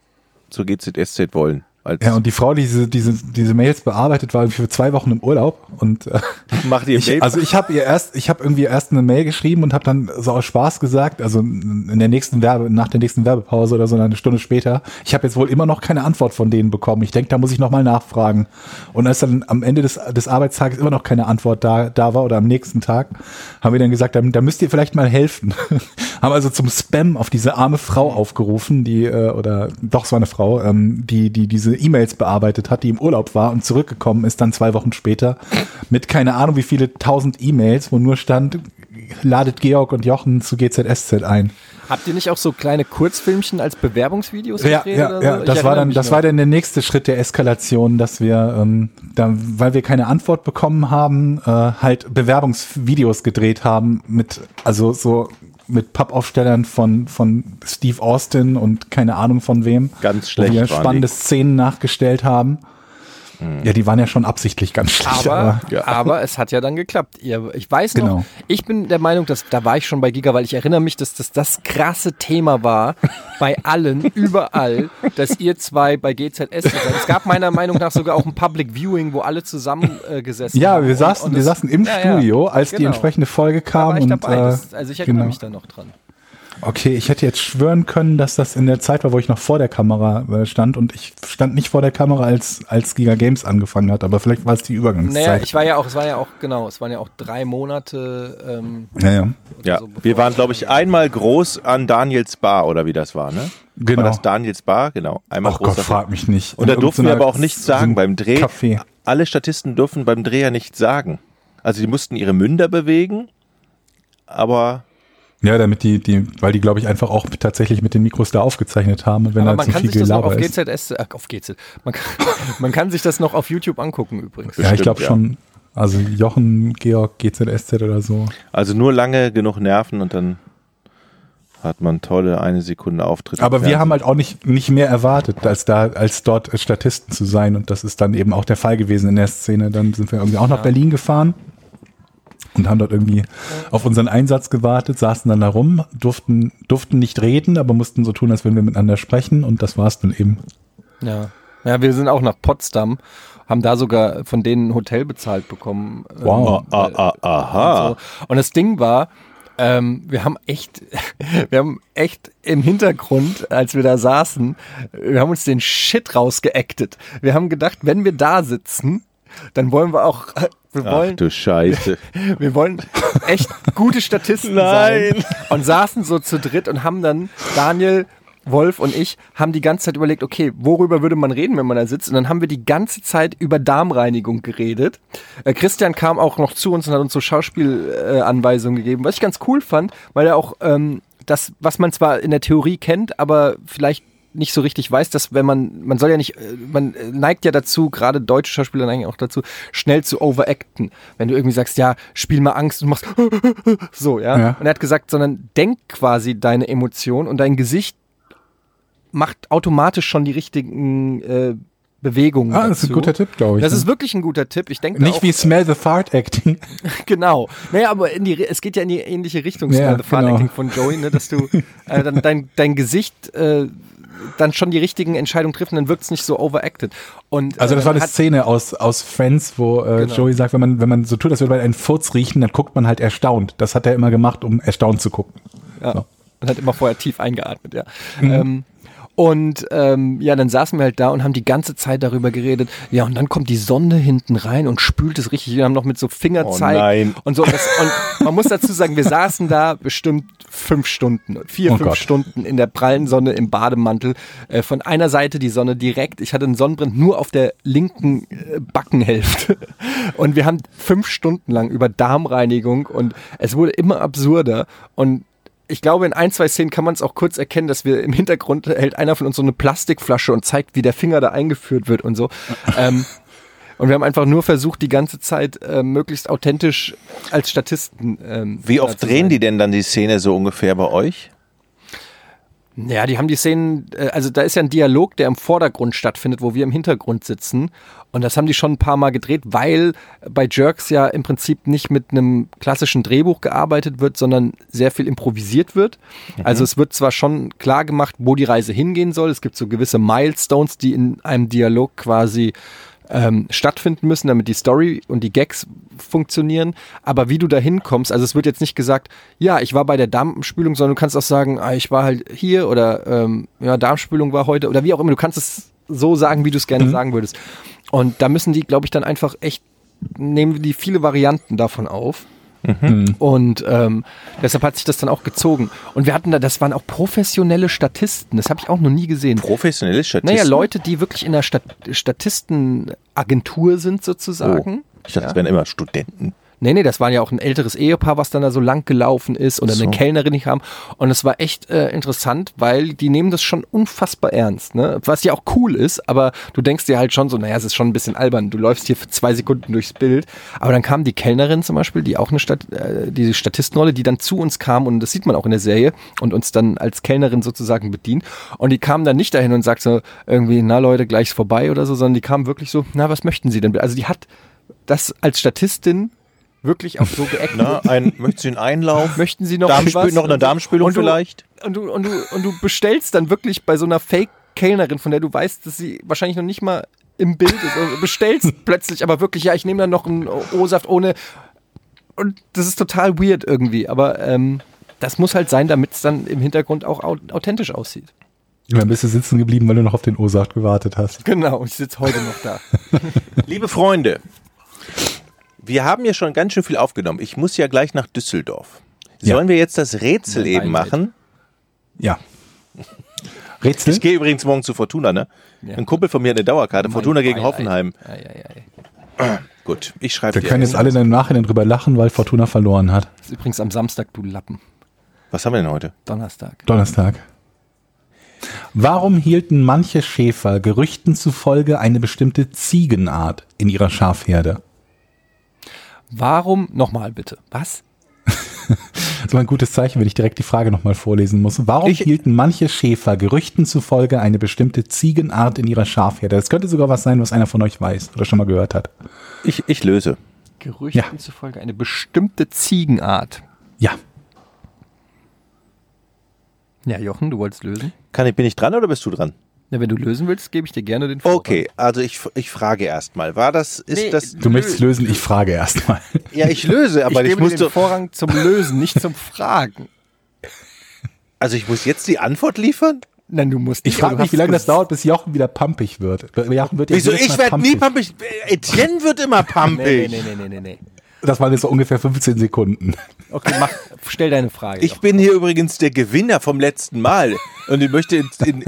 zur GZSZ wollen. Ja, und die Frau, die diese, diese, diese Mails bearbeitet, war für zwei Wochen im Urlaub und äh, macht ihr ich, Mail- also ich habe ihr erst, ich habe irgendwie erst eine Mail geschrieben und habe dann so aus Spaß gesagt, also in der nächsten Werbe, nach der nächsten Werbepause oder so eine Stunde später, ich habe jetzt wohl immer noch keine Antwort von denen bekommen. Ich denke, da muss ich nochmal nachfragen. Und als dann am Ende des, des Arbeitstages immer noch keine Antwort da, da war oder am nächsten Tag, haben wir dann gesagt, da, da müsst ihr vielleicht mal helfen. haben also zum Spam auf diese arme Frau aufgerufen, die, äh, oder doch, es war eine Frau, ähm, die, die diese E-Mails bearbeitet hat, die im Urlaub war und zurückgekommen ist dann zwei Wochen später mit keine Ahnung wie viele tausend E-Mails, wo nur stand, ladet Georg und Jochen zu GZSZ ein. Habt ihr nicht auch so kleine Kurzfilmchen als Bewerbungsvideos Ja, gedreht ja, so? ja, Ich das war dann, das noch. war dann der nächste Schritt der Eskalation, dass wir, ähm, da, weil wir keine Antwort bekommen haben, äh, halt Bewerbungsvideos gedreht haben mit, also so mit Pappaufstellern von, von Steve Austin und keine Ahnung von wem. Ganz wo schlecht wir waren spannende Szenen nachgestellt haben. Ja, die waren ja schon absichtlich ganz schlecht. Aber, Ja. aber es hat ja dann geklappt. Ich weiß noch, Genau. ich bin der Meinung, dass da war ich schon bei Giga, weil ich erinnere mich, dass das das krasse Thema war bei allen, überall, dass ihr zwei bei GZS seid. Es gab meiner Meinung nach sogar auch ein Public Viewing, wo alle zusammen äh, gesessen ja, haben. wir Und- saßen, und wir das- saßen im Ja. Studio, als die Genau. entsprechende Folge Da kam. war ich und, dabei. äh, Das, also ich erinnere genau. mich da noch dran. Okay, ich hätte jetzt schwören können, dass das in der Zeit war, wo ich noch vor der Kamera äh, stand und ich stand nicht vor der Kamera, als, als Giga Games angefangen hat, aber vielleicht war es die Übergangszeit. Naja, ich war ja auch, es war ja auch, genau, es waren ja auch drei Monate. Ähm, ja, ja. Ja, so, wir waren, glaube ich, einmal groß an Daniels Bar oder wie das war, ne? Genau. War das Daniels Bar? Genau. Einmal Ach groß Gott, frag mich nicht. Und da durften wir aber auch nichts sagen beim Dreh. Café. Alle Statisten durften beim Dreh ja nichts sagen. Also die mussten ihre Münder bewegen, aber Ja, damit die, die, weil die, glaube ich, einfach auch tatsächlich mit den Mikros da aufgezeichnet haben und wenn aber da man zu kann viel sich das noch auf Gelaber ist. GZS, äh, auf GZ, man kann, man kann sich das noch auf YouTube angucken übrigens. Ja, ich Bestimmt, glaube ja. schon. Also Jochen, Georg, GZSZ oder so. also nur lange genug Nerven und dann hat man tolle eine Sekunde Auftritt. Aber wir haben halt auch nicht, nicht mehr erwartet, als da, als dort Statisten zu sein. Und das ist dann eben auch der Fall gewesen in der Szene. Dann sind wir irgendwie auch nach Berlin gefahren und haben dort irgendwie auf unseren Einsatz gewartet, saßen dann da rum, durften, durften nicht reden, aber mussten so tun, als würden wir miteinander sprechen. Und das war's dann eben. Ja. Ja, wir sind auch nach Potsdam, haben da sogar von denen ein Hotel bezahlt bekommen. ähm, Wow. Ah, ah, aha. Und, so. und das Ding war, ähm, wir haben echt, wir haben echt im Hintergrund, als wir da saßen, wir haben uns den Shit rausgeactet. Wir haben gedacht, wenn wir da sitzen, dann wollen wir auch, wir Ach wollen, du Scheiße. wir wollen echt gute Statisten Nein. sein. Und saßen so zu dritt und haben dann Daniel, Wolf und ich haben die ganze Zeit überlegt, okay, worüber würde man reden, wenn man da sitzt? Und dann haben wir die ganze Zeit über Darmreinigung geredet. Äh, Christian kam auch noch zu uns und hat uns so Schauspielanweisungen äh, gegeben, was ich ganz cool fand, weil er auch ähm, das, was man zwar in der Theorie kennt, aber vielleicht nicht so richtig weiß, dass wenn man, man soll ja nicht, äh, man äh, neigt ja dazu, gerade deutsche Schauspieler neigen auch dazu, schnell zu overacten. Wenn du irgendwie sagst, ja, spiel mal Angst und machst so, ja? Ja. Und er hat gesagt, sondern denk quasi deine Emotion und dein Gesicht macht automatisch schon die richtigen äh, Bewegungen. Ah, das ist ein guter Tipp, glaube ich. Das ne? ist wirklich ein guter Tipp. Ich denke Nicht auch, wie Smell the Fart Acting. Genau. Naja, aber in die, es geht ja in die ähnliche Richtung, Ja, Smell the Fun genau. Acting von Joey, ne, dass du äh, dann dein, dein Gesicht äh, dann schon die richtigen Entscheidungen trifft und dann wirkt es nicht so overacted. Und, Also das äh, war eine Szene aus, aus Friends, wo äh, Genau. Joey sagt, wenn man, wenn man so tut, als würde man einen Furz riechen, dann guckt man halt erstaunt. Das hat er immer gemacht, um erstaunt zu gucken. Ja. So. Und hat immer vorher tief eingeatmet, ja. Mhm. Ähm, und ähm, ja, dann saßen wir halt da und haben die ganze Zeit darüber geredet. Ja, und dann kommt die Sonne hinten rein und spült es richtig. Wir haben noch mit so Fingerzeig Oh nein. und so. Und, das, und man muss dazu sagen, wir saßen da bestimmt fünf Stunden, vier, Oh fünf Gott. Stunden in der prallen Sonne im Bademantel. Äh, von einer Seite die Sonne direkt. Ich hatte einen Sonnenbrand nur auf der linken äh, Backenhälfte. Und wir haben fünf Stunden lang über Darmreinigung und es wurde immer absurder. Und ich glaube, in ein, zwei Szenen kann man es auch kurz erkennen, dass wir im Hintergrund hält einer von uns so eine Plastikflasche und zeigt, wie der Finger da eingeführt wird und so. ähm, und wir haben einfach nur versucht, die ganze Zeit äh, möglichst authentisch als Statisten. Ähm, Wie oft drehen die denn dann die Szene so ungefähr bei euch? Ja, die haben die Szenen, äh, also da ist ja ein Dialog, der im Vordergrund stattfindet, wo wir im Hintergrund sitzen. Und das haben die schon ein paar Mal gedreht, weil bei Jerks ja im Prinzip nicht mit einem klassischen Drehbuch gearbeitet wird, sondern sehr viel improvisiert wird. Also es wird zwar schon klar gemacht, wo die Reise hingehen soll. Es gibt so gewisse Milestones, die in einem Dialog quasi ähm, stattfinden müssen, damit die Story und die Gags funktionieren. Aber wie du da hinkommst, also es wird jetzt nicht gesagt, ja, ich war bei der Darmspülung, sondern du kannst auch sagen, ah, ich war halt hier oder ähm, ja, Darmspülung war heute oder wie auch immer. Du kannst es so sagen, wie du es gerne sagen würdest. Und da müssen die, glaube ich, dann einfach echt, nehmen die viele Varianten davon auf. Und ähm, deshalb hat sich das dann auch gezogen. Und wir hatten da, das waren auch professionelle Statisten. Das habe ich auch noch nie gesehen. Professionelle Statisten. Naja, Leute, die wirklich in der Stat Statistenagentur sind sozusagen. Oh, ich dachte, das wären immer Studenten. Nee, nee, das war ja auch ein älteres Ehepaar, was dann da so lang gelaufen ist oder So. eine Kellnerin nicht haben. Und es war echt äh, interessant, weil die nehmen das schon unfassbar ernst, ne? Was ja auch cool ist, aber du denkst dir halt schon so, naja, es ist schon ein bisschen albern. Du läufst hier für zwei Sekunden durchs Bild. Aber dann kam die Kellnerin zum Beispiel, die auch eine Stat äh, diese Statistenrolle, die dann zu uns kam und das sieht man auch in der Serie und uns dann als Kellnerin sozusagen bedient. Und die kam dann nicht dahin und sagt so irgendwie, na Leute, gleich ist vorbei oder so, sondern die kam wirklich so, na, was möchten Sie denn? Also die hat das als Statistin wirklich auch so geactet. Na, ein, möchtest du einen Einlauf? Möchten Sie noch Darmspül was? noch eine Darmspülung Und du- vielleicht? Und du, und, du, und du bestellst dann wirklich bei so einer Fake-Kellnerin, von der du weißt, dass sie wahrscheinlich noch nicht mal im Bild ist, und bestellst plötzlich aber wirklich, ja, ich nehme dann noch einen O-Saft ohne. Und das ist total weird irgendwie, aber ähm, das muss halt sein, damit es dann im Hintergrund auch au authentisch aussieht. Und dann bist du sitzen geblieben, weil du noch auf den O-Saft gewartet hast. Genau, ich sitze heute noch da. Liebe Freunde, wir haben ja schon ganz schön viel aufgenommen. Ich muss ja gleich nach Düsseldorf. Ja. Sollen wir jetzt das Rätsel Ja, eben machen? Ja. Rätsel? Ich gehe übrigens morgen zu Fortuna, ne? Ja. Ein Kumpel von mir hat eine Dauerkarte. Fortuna Mein gegen Beileid. Hoffenheim. Ei, ei, ei. Gut, ich schreibe Wir dir. können jetzt alle dann im Nachhinein drüber lachen, weil Fortuna verloren hat. Das ist übrigens am Samstag, du Lappen. Was haben wir denn heute? Donnerstag. Donnerstag. Warum hielten manche Schäfer Gerüchten zufolge eine bestimmte Ziegenart in ihrer Schafherde? Warum, nochmal bitte, was? Das ist mal ein gutes Zeichen, wenn ich direkt die Frage nochmal vorlesen muss. Warum Ich- hielten manche Schäfer Gerüchten zufolge eine bestimmte Ziegenart in ihrer Schafherde? Das könnte sogar was sein, was einer von euch weiß oder schon mal gehört hat. Ich, ich löse. Gerüchten Ja. zufolge eine bestimmte Ziegenart. Ja. Ja, Jochen, du wolltest lösen? Kann ich, bin ich dran oder bist du dran? Ja, wenn du lösen willst, gebe ich dir gerne den Vorrang. Okay, also ich, ich frage erstmal. War das, ist Nee, das, Du möchtest lösen, ich frage erstmal. ja, ich löse, aber ich ich, gebe muss den Vorrang zum Lösen, nicht zum Fragen. also ich muss jetzt die Antwort liefern? Nein, du musst Ich nicht, frage mich, wie lange das dauert, bis Jochen wieder pumpig wird. Jochen wird ja Wieso? Ich werde nie pumpig. Etienne wird immer pumpig. Nee, nee, nee, nee, nee, nee. Das waren jetzt so ungefähr 15 Sekunden. Okay, mach, stell deine Frage. Ich bin hier übrigens der Gewinner vom letzten Mal und ich möchte in, in,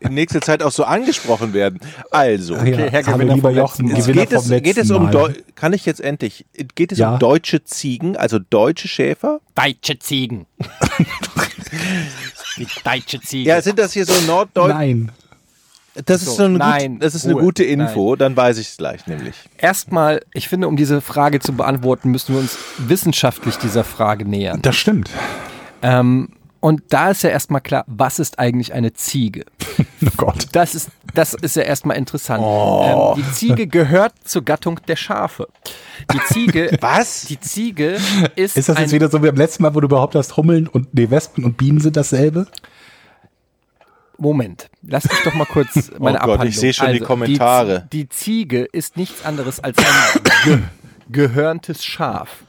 in nächster Zeit auch so angesprochen werden. Also, Ach ja, Herr Gewinner lieber vom Jochen, letzten Mal. Gewinner geht, es, vom letzten geht es um Mal. Deu kann ich jetzt endlich geht es Ja. um deutsche Ziegen, also deutsche Schäfer? Deutsche Ziegen. Die deutsche Ziege. Ja, sind das hier so norddeutsche? Nein. Das ist So, eine, nein, gut, das ist eine Ruhe, gute Info, dann weiß ich es gleich nämlich. Erstmal, ich finde, um diese Frage zu beantworten, müssen wir uns wissenschaftlich dieser Frage nähern. Das stimmt. Ähm, und da ist ja erstmal klar, was ist eigentlich eine Ziege? Oh Gott. Das ist, das ist ja erstmal interessant. Ähm, die Ziege gehört zur Gattung der Schafe. Die Ziege. Was? Die Ziege ist. Ist das ein, jetzt wieder so wie beim letzten Mal, wo du behauptet hast, Hummeln und nee, Wespen und Bienen sind dasselbe? Moment, lass mich doch mal kurz meine Oh Gott, ich Abhandlung. sehe schon die Also, Kommentare. Die, die Ziege ist nichts anderes als ein ge gehörntes Schaf.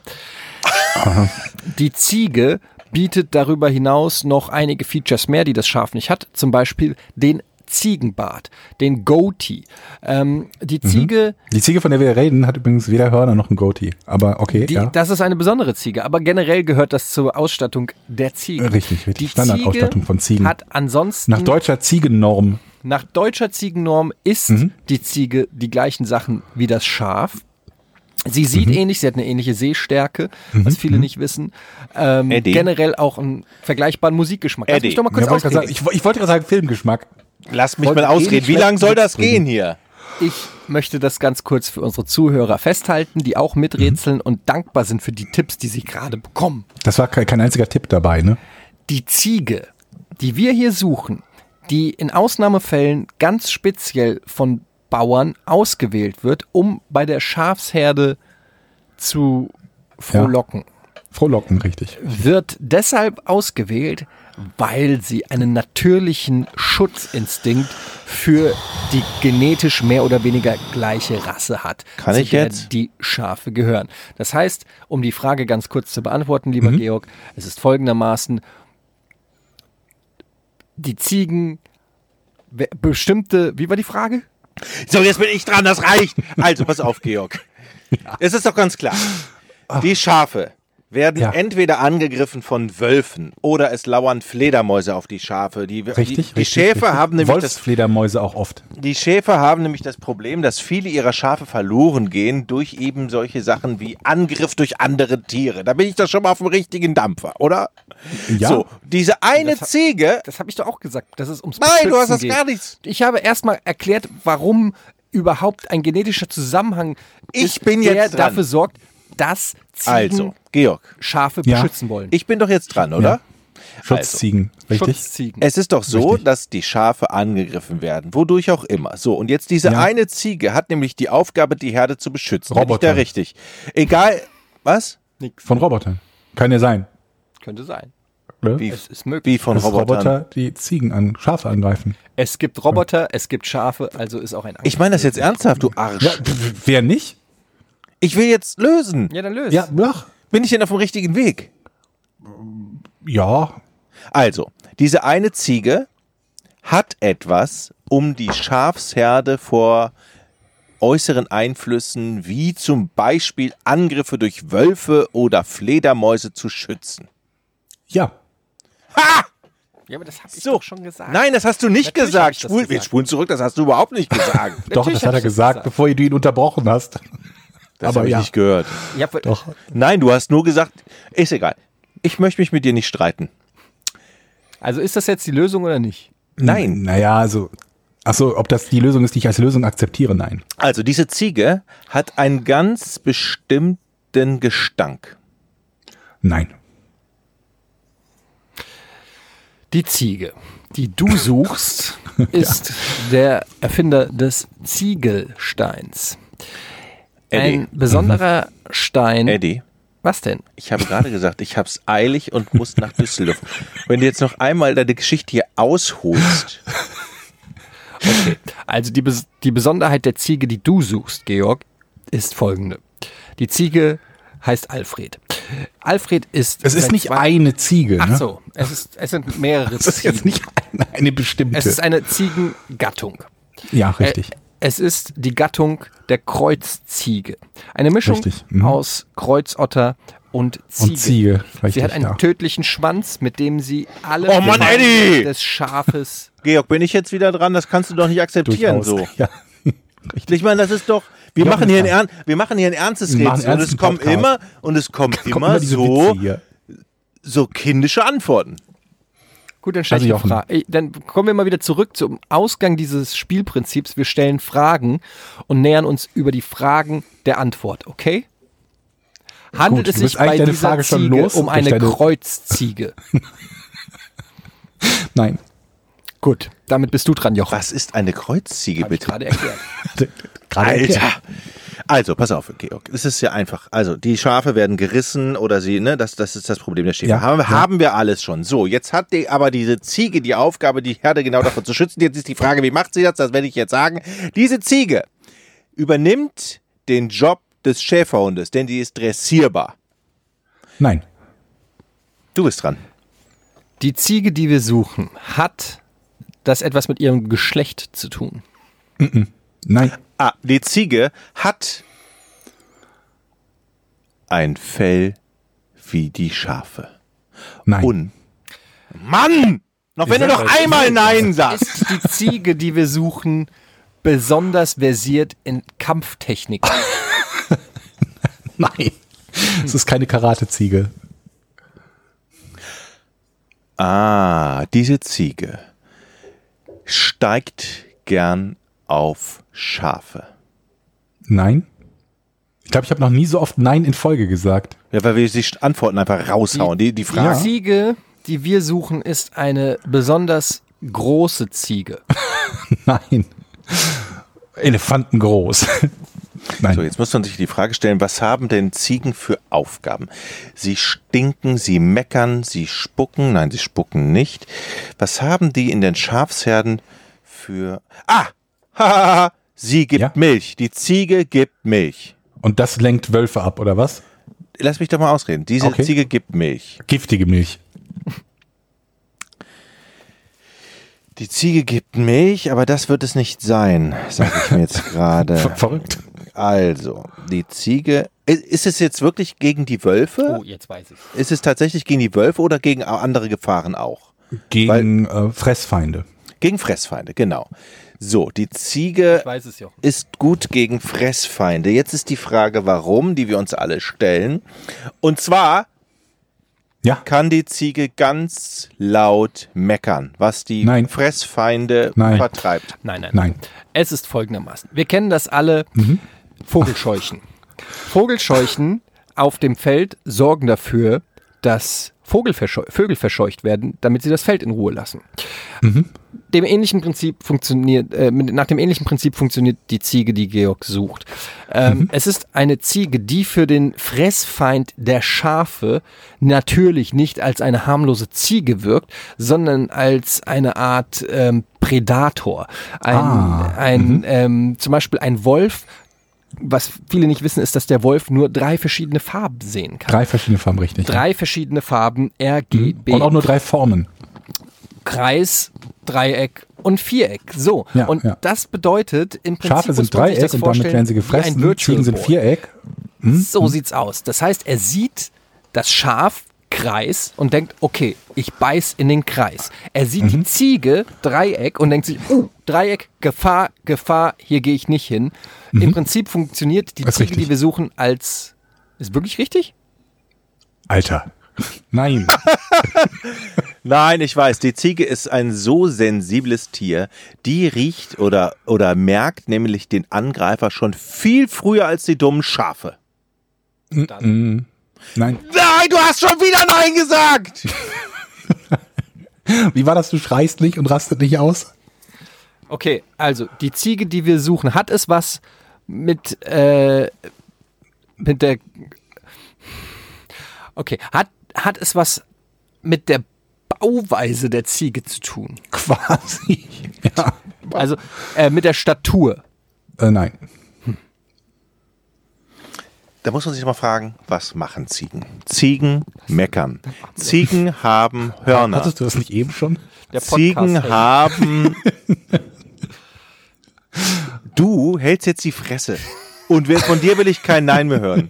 Die Ziege bietet darüber hinaus noch einige Features mehr, die das Schaf nicht hat. Zum Beispiel den Ziegenbart, den Goatee. Ähm, die Ziege Die Ziege, von der wir reden, hat übrigens weder Hörner noch ein Goatee. Aber okay, Die, ja. Das ist eine besondere Ziege, aber generell gehört das zur Ausstattung der Ziege. Richtig, richtig. Die Standardausstattung Ziege von Ziegen. Hat ansonsten Nach deutscher Ziegennorm. nach deutscher Ziegennorm ist Mhm. die Ziege die gleichen Sachen wie das Schaf. Sie sieht Mhm. ähnlich, sie hat eine ähnliche Sehstärke, was viele nicht wissen. Ähm, Eddie. generell auch einen vergleichbaren Musikgeschmack. Lass Eddie. mich doch mal kurz Ja, ich, ich wollte gerade sagen, Filmgeschmack. Lass mich mal ausreden. Wie lange soll das gehen hier? Ich möchte das ganz kurz für unsere Zuhörer festhalten, die auch miträtseln und dankbar sind für die Tipps, die sie gerade bekommen. Das war kein, kein einziger Tipp dabei, ne? Die Ziege die wir hier suchen, die in Ausnahmefällen ganz speziell von Bauern ausgewählt wird, um bei der Schafsherde zu frohlocken, Frohlocken, richtig. wird deshalb ausgewählt, weil sie einen natürlichen Schutzinstinkt für die genetisch mehr oder weniger gleiche Rasse hat, Kann ich jetzt? die Schafe gehören. Das heißt, um die Frage ganz kurz zu beantworten, lieber Georg, es ist folgendermaßen, die Ziegen, bestimmte, wie war die Frage? So, jetzt bin ich dran, das reicht. Also, pass auf, Georg. Es ist doch ganz klar. Die Schafe werden Ja. entweder angegriffen von Wölfen oder es lauern Fledermäuse auf die Schafe. Die, Richtig, die, die richtig, Schäfer richtig. haben nämlich das Wolfsfledermäuse auch oft. Die Schäfer haben nämlich das Problem, dass viele ihrer Schafe verloren gehen durch eben solche Sachen wie Angriff durch andere Tiere. Da bin ich doch schon mal auf dem richtigen Dampfer, oder? Ja. So, diese eine Das Ziege. Das habe ich doch auch gesagt, dass es ums Nein, du hast Beschützen das geht. gar nichts. Ich habe erstmal erklärt, warum überhaupt ein genetischer Zusammenhang Ich ist, bin der jetzt dran. dafür sorgt, dass Ziegen Also, Georg, Schafe Ja. beschützen wollen. ich bin doch jetzt dran, oder? Schutzziegen, richtig? Schutzziegen. Es ist doch so, Richtig. dass die Schafe angegriffen werden, wodurch auch immer. So, und jetzt diese Ja. eine Ziege hat nämlich die Aufgabe, die Herde zu beschützen. Bin ich Roboter. da richtig? Egal, was? Von Robotern. Kann ja sein. Könnte sein. Wie, Es ist möglich. wie von Dass Robotern? Roboter die Ziegen an Schafe angreifen. Es gibt Roboter, es gibt Schafe, also ist auch ein Ich meine das jetzt ernsthaft, du Arsch. Ja, wer nicht? Ich will jetzt lösen. Ja, dann löst. Ja, ach, Bin ich denn auf dem richtigen Weg? ja. Also, diese eine Ziege hat etwas, um die Schafsherde vor äußeren Einflüssen wie zum Beispiel Angriffe durch Wölfe oder Fledermäuse zu schützen. Ja. Ja, aber das habe ich So. doch schon gesagt. Nein, das hast du nicht Natürlich gesagt. Spul, gesagt. wir spulen zurück, das hast du überhaupt nicht gesagt. Doch, das hat er gesagt, gesagt. bevor du ihn unterbrochen hast. Das Aber habe ich ja. nicht gehört. Ja, Doch. Nein, du hast nur gesagt, ist egal. Ich möchte mich mit dir nicht streiten. Also ist das jetzt die Lösung oder nicht? Nein. Naja, also. Achso, ob das die Lösung ist, die ich als Lösung akzeptiere? Nein. Also, diese Ziege hat einen ganz bestimmten Gestank. Nein. Die Ziege, die du suchst, ist der Erfinder des Ziegelsteins. Eddie. Ein besonderer Stein. Eddie, Was denn? ich habe gerade gesagt, ich habe es eilig und muss nach Düsseldorf. Wenn du jetzt noch einmal deine Geschichte hier ausholst. Also die, Bes die Besonderheit der Ziege, die du suchst, Georg, ist folgende. Die Ziege heißt Alfred. Alfred ist. Es ist nicht eine Ziege. Ach ne? so, es, ist, es sind mehrere Es ist jetzt Ziegen. nicht eine, eine bestimmte. Es ist eine Ziegengattung. ja, richtig. Es ist die Gattung der Kreuzziege. Eine Mischung mhm. aus Kreuzotter und Ziege. Und Ziege, sie hat einen ja. tödlichen Schwanz, mit dem sie alle Oh Mann, des Schafes. Georg, bin ich jetzt wieder dran? Das kannst du doch nicht akzeptieren Durchaus. so. Ja. Ich meine, das ist doch. Wir Ja, machen, hier ein. Ern wir machen hier ein ernstes Rätsel und es kommen Podcast. immer und es kommen Kommen immer so, so kindische Antworten. Gut, dann stelle Also ich. Frage. Dann kommen wir mal wieder zurück zum Ausgang dieses Spielprinzips. Wir stellen Fragen und nähern uns über die Fragen der Antwort, okay? Handelt Gut, es sich bei dieser Frage schon Ziege los um eine Kreuzziege? Nein. Gut, damit bist du dran, Jochen. Was ist eine Kreuzziege, Hab ich bitte? gerade erklärt. Gerade erklärt. Also, pass auf, Georg. Es ist ja einfach. Also, die Schafe werden gerissen oder sie, ne, das, das ist das Problem der Schäfer. Ja, haben, ja. haben wir alles schon. So, jetzt hat die, aber diese Ziege die Aufgabe, die Herde genau davon zu schützen. Jetzt ist die Frage, wie macht sie das? Das werde ich jetzt sagen. Diese Ziege übernimmt den Job des Schäferhundes, denn die ist dressierbar. Nein. Du bist dran. Die Ziege, die wir suchen, hat das etwas mit ihrem Geschlecht zu tun? Nein. Ah, die Ziege hat ein Fell wie die Schafe. Nein. Und Mann! Noch wenn du noch einmal Nein sagst. Ist die Ziege, die wir suchen, besonders versiert in Kampftechnik? Nein. Es ist keine Karateziege. Ah, diese Ziege steigt gern auf Schafe. Nein. Ich glaube, ich habe noch nie so oft Nein in Folge gesagt. Ja, weil wir die Antworten einfach raushauen. Die, die Die Fragen. Ziege, die wir suchen, ist eine besonders große Ziege. Nein. Elefanten groß. Nein. So, jetzt muss man sich die Frage stellen, was haben denn Ziegen für Aufgaben? Sie stinken, sie meckern, sie spucken, nein, sie spucken nicht. Was haben die in den Schafsherden für... Ah! Hahaha! sie gibt Ja? Milch. Die Ziege gibt Milch. Und das lenkt Wölfe ab, oder was? Lass mich doch mal ausreden. Diese Okay. Ziege gibt Milch. Giftige Milch. Die Ziege gibt Milch, aber das wird es nicht sein, sage ich mir jetzt gerade. Ver verrückt. Also, die Ziege. Ist es jetzt wirklich gegen die Wölfe? Oh, jetzt weiß ich. Ist es tatsächlich gegen die Wölfe oder gegen andere Gefahren auch? Gegen äh, Fressfeinde. Gegen Fressfeinde, genau. So, die Ziege Ich weiß es ja. ist gut gegen Fressfeinde. Jetzt ist die Frage, warum, die wir uns alle stellen. Und zwar Ja. kann die Ziege ganz laut meckern, was die Nein. Fressfeinde Nein. vertreibt. Nein, nein. Nein. Es ist folgendermaßen. Wir kennen das alle. Mhm. Vogelscheuchen. Vogelscheuchen auf dem Feld sorgen dafür, dass Vögel verscheucht werden, damit sie das Feld in Ruhe lassen. Mhm. Dem ähnlichen Prinzip funktioniert, äh, nach dem ähnlichen Prinzip funktioniert die Ziege, die Georg sucht. Ähm, Mhm. Es ist eine Ziege, die für den Fressfeind der Schafe natürlich nicht als eine harmlose Ziege wirkt, sondern als eine Art ähm, Predator. Ein, Ah, ein ähm, zum Beispiel ein Wolf. Was viele nicht wissen, ist, dass der Wolf nur drei verschiedene Farben sehen kann. Drei verschiedene Farben, richtig. Drei verschiedene Farben, R, G, B, Und auch nur drei Formen. Kreis, Dreieck und Viereck. So. Ja, und ja. das bedeutet im Prinzip. Schafe sind Dreieck und damit werden sie gefressen. Ziegen sind. Viereck. So sieht's aus. Das heißt, er sieht das Schaf Kreis und denkt, okay, ich beiß in den Kreis. Er sieht Mhm. die Ziege Dreieck und denkt sich, uh, Dreieck, Gefahr, Gefahr, hier gehe ich nicht hin. Im Prinzip funktioniert die Mhm. Ziege, richtig. die wir suchen, als ist wirklich richtig? Alter. Nein. Nein, ich weiß, die Ziege ist ein so sensibles Tier, die riecht oder, oder merkt nämlich den Angreifer schon viel früher als die dummen Schafe. Mm. Nein. Nein, du hast schon wieder Nein gesagt! Wie war das? Du schreist nicht und rastet nicht aus? Okay, also die Ziege, die wir suchen, hat es was mit, äh, mit der. Okay, hat, hat es was mit der Bauweise der Ziege zu tun? Quasi. Ja. Also äh, mit der Statur. Äh, nein. Da muss man sich mal fragen, was machen Ziegen? Ziegen meckern. Ziegen haben Hörner. Hattest du das nicht eben schon? Der Ziegen haben. Du hältst jetzt die Fresse. Und von dir will ich kein Nein mehr hören.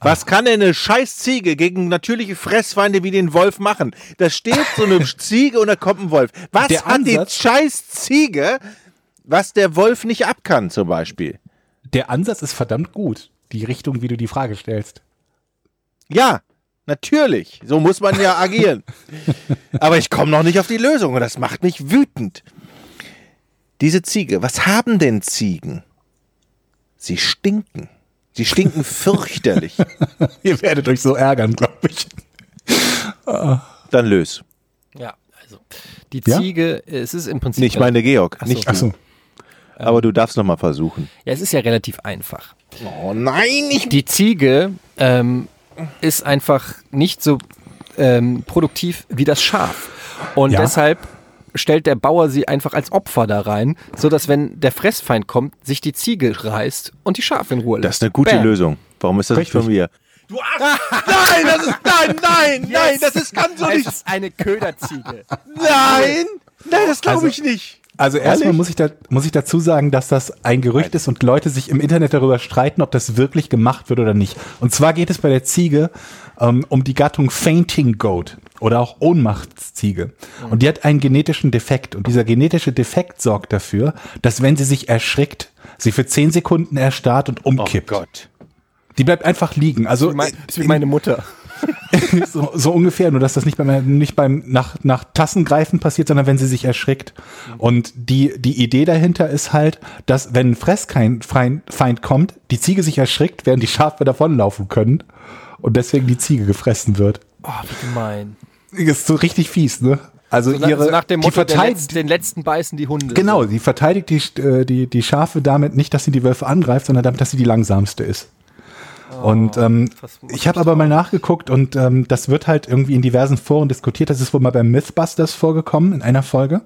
Was kann denn eine scheiß Ziege gegen natürliche Fressfeinde wie den Wolf machen? Da steht so eine Ziege und da kommt ein Wolf. Was Der hat die Ansatz- scheiß Ziege, was der Wolf nicht ab kann, zum Beispiel? Der Ansatz ist verdammt gut. Die Richtung, wie du die Frage stellst. Ja, natürlich. So muss man ja agieren. Aber ich komme noch nicht auf die Lösung und das macht mich wütend. Diese Ziege, was haben denn Ziegen? Sie stinken. Sie stinken fürchterlich. Ihr werdet euch so ärgern, glaube ich. Dann lös. Ja, also die Ja? Ziege, es ist im Prinzip. Nicht meine Georg, Ach so. nicht Ach du. so. Aber du darfst noch mal versuchen. Ja, es ist ja relativ einfach. Oh nein, ich Die Ziege ähm, ist einfach nicht so ähm, produktiv wie das Schaf. Und Ja. deshalb stellt der Bauer sie einfach als Opfer da rein, so dass wenn der Fressfeind kommt, sich die Ziege reißt und die Schafe in Ruhe lässt. Das ist eine gute Bam. Lösung. Warum ist das nicht Richtig. von mir? Du Arsch! Nein, das ist nein, nein, nein, das ist kann so Es nicht. ist eine Köderziege. Nein, nein, das glaube Also- ich nicht. Also erstmal muss ich, da, muss ich dazu sagen, dass das ein Gerücht ist und Leute sich im Internet darüber streiten, ob das wirklich gemacht wird oder nicht. Und zwar geht es bei der Ziege ähm, um die Gattung Fainting Goat oder auch Ohnmachtsziege. Und die hat einen genetischen Defekt. Und dieser genetische Defekt sorgt dafür, dass wenn sie sich erschrickt, sie für 10 Sekunden erstarrt und Oh umkippt. Gott. Die bleibt einfach liegen. Also Mein, ist wie meine Mutter. so, so ungefähr, nur dass das nicht beim, nicht beim nach, nach Tassengreifen passiert, sondern wenn sie sich erschrickt. Und die, die Idee dahinter ist halt, dass wenn ein Fresskeind Feind kommt, die Ziege sich erschrickt, während die Schafe davonlaufen können und deswegen die Ziege gefressen wird. Oh, wie gemein. Ist so richtig fies, ne? Also So, ihre, nach dem die Motto, den, verteidigt, letzten, den letzten beißen die Hunde. genau, die verteidigt die, äh, die, die Schafe damit nicht, dass sie die Wölfe angreift, sondern damit, dass sie die langsamste ist. Und ähm, ich habe aber mal nachgeguckt und ähm, das wird halt irgendwie in diversen Foren diskutiert. Das ist wohl mal beim Mythbusters vorgekommen in einer Folge.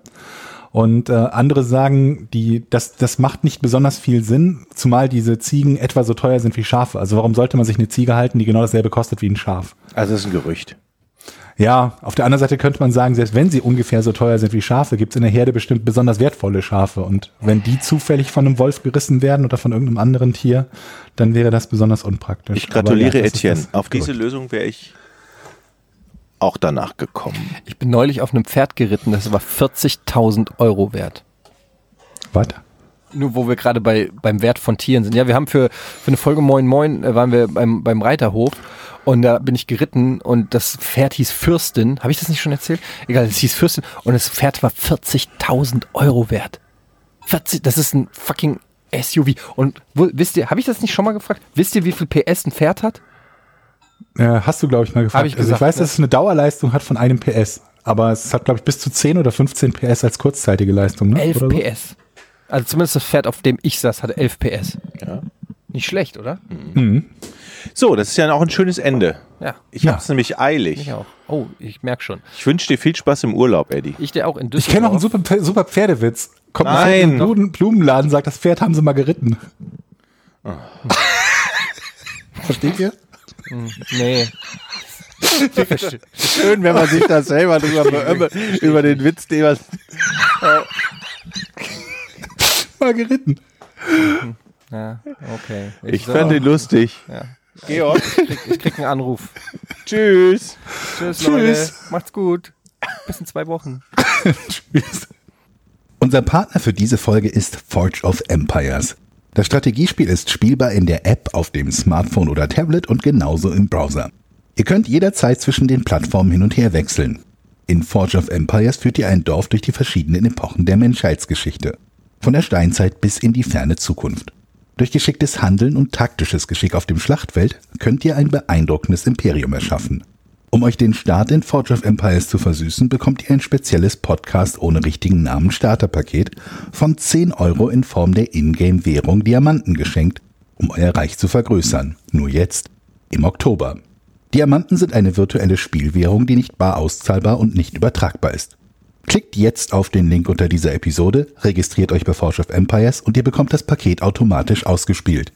Und äh, andere sagen, die, das, das macht nicht besonders viel Sinn, zumal diese Ziegen etwa so teuer sind wie Schafe. Also warum sollte man sich eine Ziege halten, die genau dasselbe kostet wie ein Schaf? Also das ist ein Gerücht. Ja, auf der anderen Seite könnte man sagen, selbst wenn sie ungefähr so teuer sind wie Schafe, gibt es in der Herde bestimmt besonders wertvolle Schafe. Und wenn die zufällig von einem Wolf gerissen werden oder von irgendeinem anderen Tier, dann wäre das besonders unpraktisch. Ich gratuliere ja, Etienne. Auf diese Gerücht. Lösung wäre ich auch danach gekommen. Ich bin neulich auf einem Pferd geritten, das war 40.000 Euro wert. Was? Nur wo wir gerade bei, beim Wert von Tieren sind. Ja, wir haben für, für eine Folge Moin Moin äh, waren wir beim, beim Reiterhof und da bin ich geritten und das Pferd hieß Fürstin. Habe ich das nicht schon erzählt? Egal, es hieß Fürstin und das Pferd war 40.000 Euro wert. 40, das ist ein fucking SUV. Und wo, wisst ihr, habe ich das nicht schon mal gefragt? Wisst ihr, wie viel PS ein Pferd hat? Äh, hast du, glaube ich, mal gefragt. Hab ich also ich gesagt, weiß, ne? dass es eine Dauerleistung hat von einem PS. Aber es hat, glaube ich, bis zu 10 oder 15 PS als kurzzeitige Leistung. Ne? 11 Oder so? PS. Also zumindest das Pferd, auf dem ich saß, hatte 11 PS. Ja. Nicht schlecht, oder? So, das ist ja auch ein schönes Ende. Ja, Ich Ja. hab's nämlich eilig. ich auch. Oh, ich merke schon. Ich wünsche dir viel Spaß im Urlaub, Eddie. Ich der auch in Ich Düsseldorf. kenne noch einen super, super Pferdewitz. Kommt Nein. Nein. in den Blumen, Blumenladen, sagt, das Pferd haben sie mal geritten. Versteht ihr? Nee. Schön, wenn man sich da selber drüber über, über den Witz, den man Mal geritten. Ja, okay. Ich so, fand den lustig. Ja. Georg, Ich krieg einen Anruf. tschüss. Tschüss, Tschüss. Leute. Macht's gut. Bis in zwei Wochen. Tschüss. Unser Partner für diese Folge ist Forge of Empires. Das Strategiespiel ist spielbar in der App auf dem Smartphone oder Tablet und genauso im Browser. Ihr könnt jederzeit zwischen den Plattformen hin und her wechseln. In Forge of Empires führt ihr ein Dorf durch die verschiedenen Epochen der Menschheitsgeschichte. Von der Steinzeit bis in die ferne Zukunft. Durch geschicktes Handeln und taktisches Geschick auf dem Schlachtfeld könnt ihr ein beeindruckendes Imperium erschaffen. Um euch den Start in Forge of Empires zu versüßen, bekommt ihr ein spezielles Podcast ohne richtigen Namen Starterpaket von 10 Euro in Form der Ingame-Währung Diamanten geschenkt, um euer Reich zu vergrößern. Nur jetzt, im Oktober. Diamanten sind eine virtuelle Spielwährung, die nicht bar auszahlbar und nicht übertragbar ist. Klickt jetzt auf den Link unter dieser Episode, registriert euch bei Forge of Empires und ihr bekommt das Paket automatisch ausgespielt.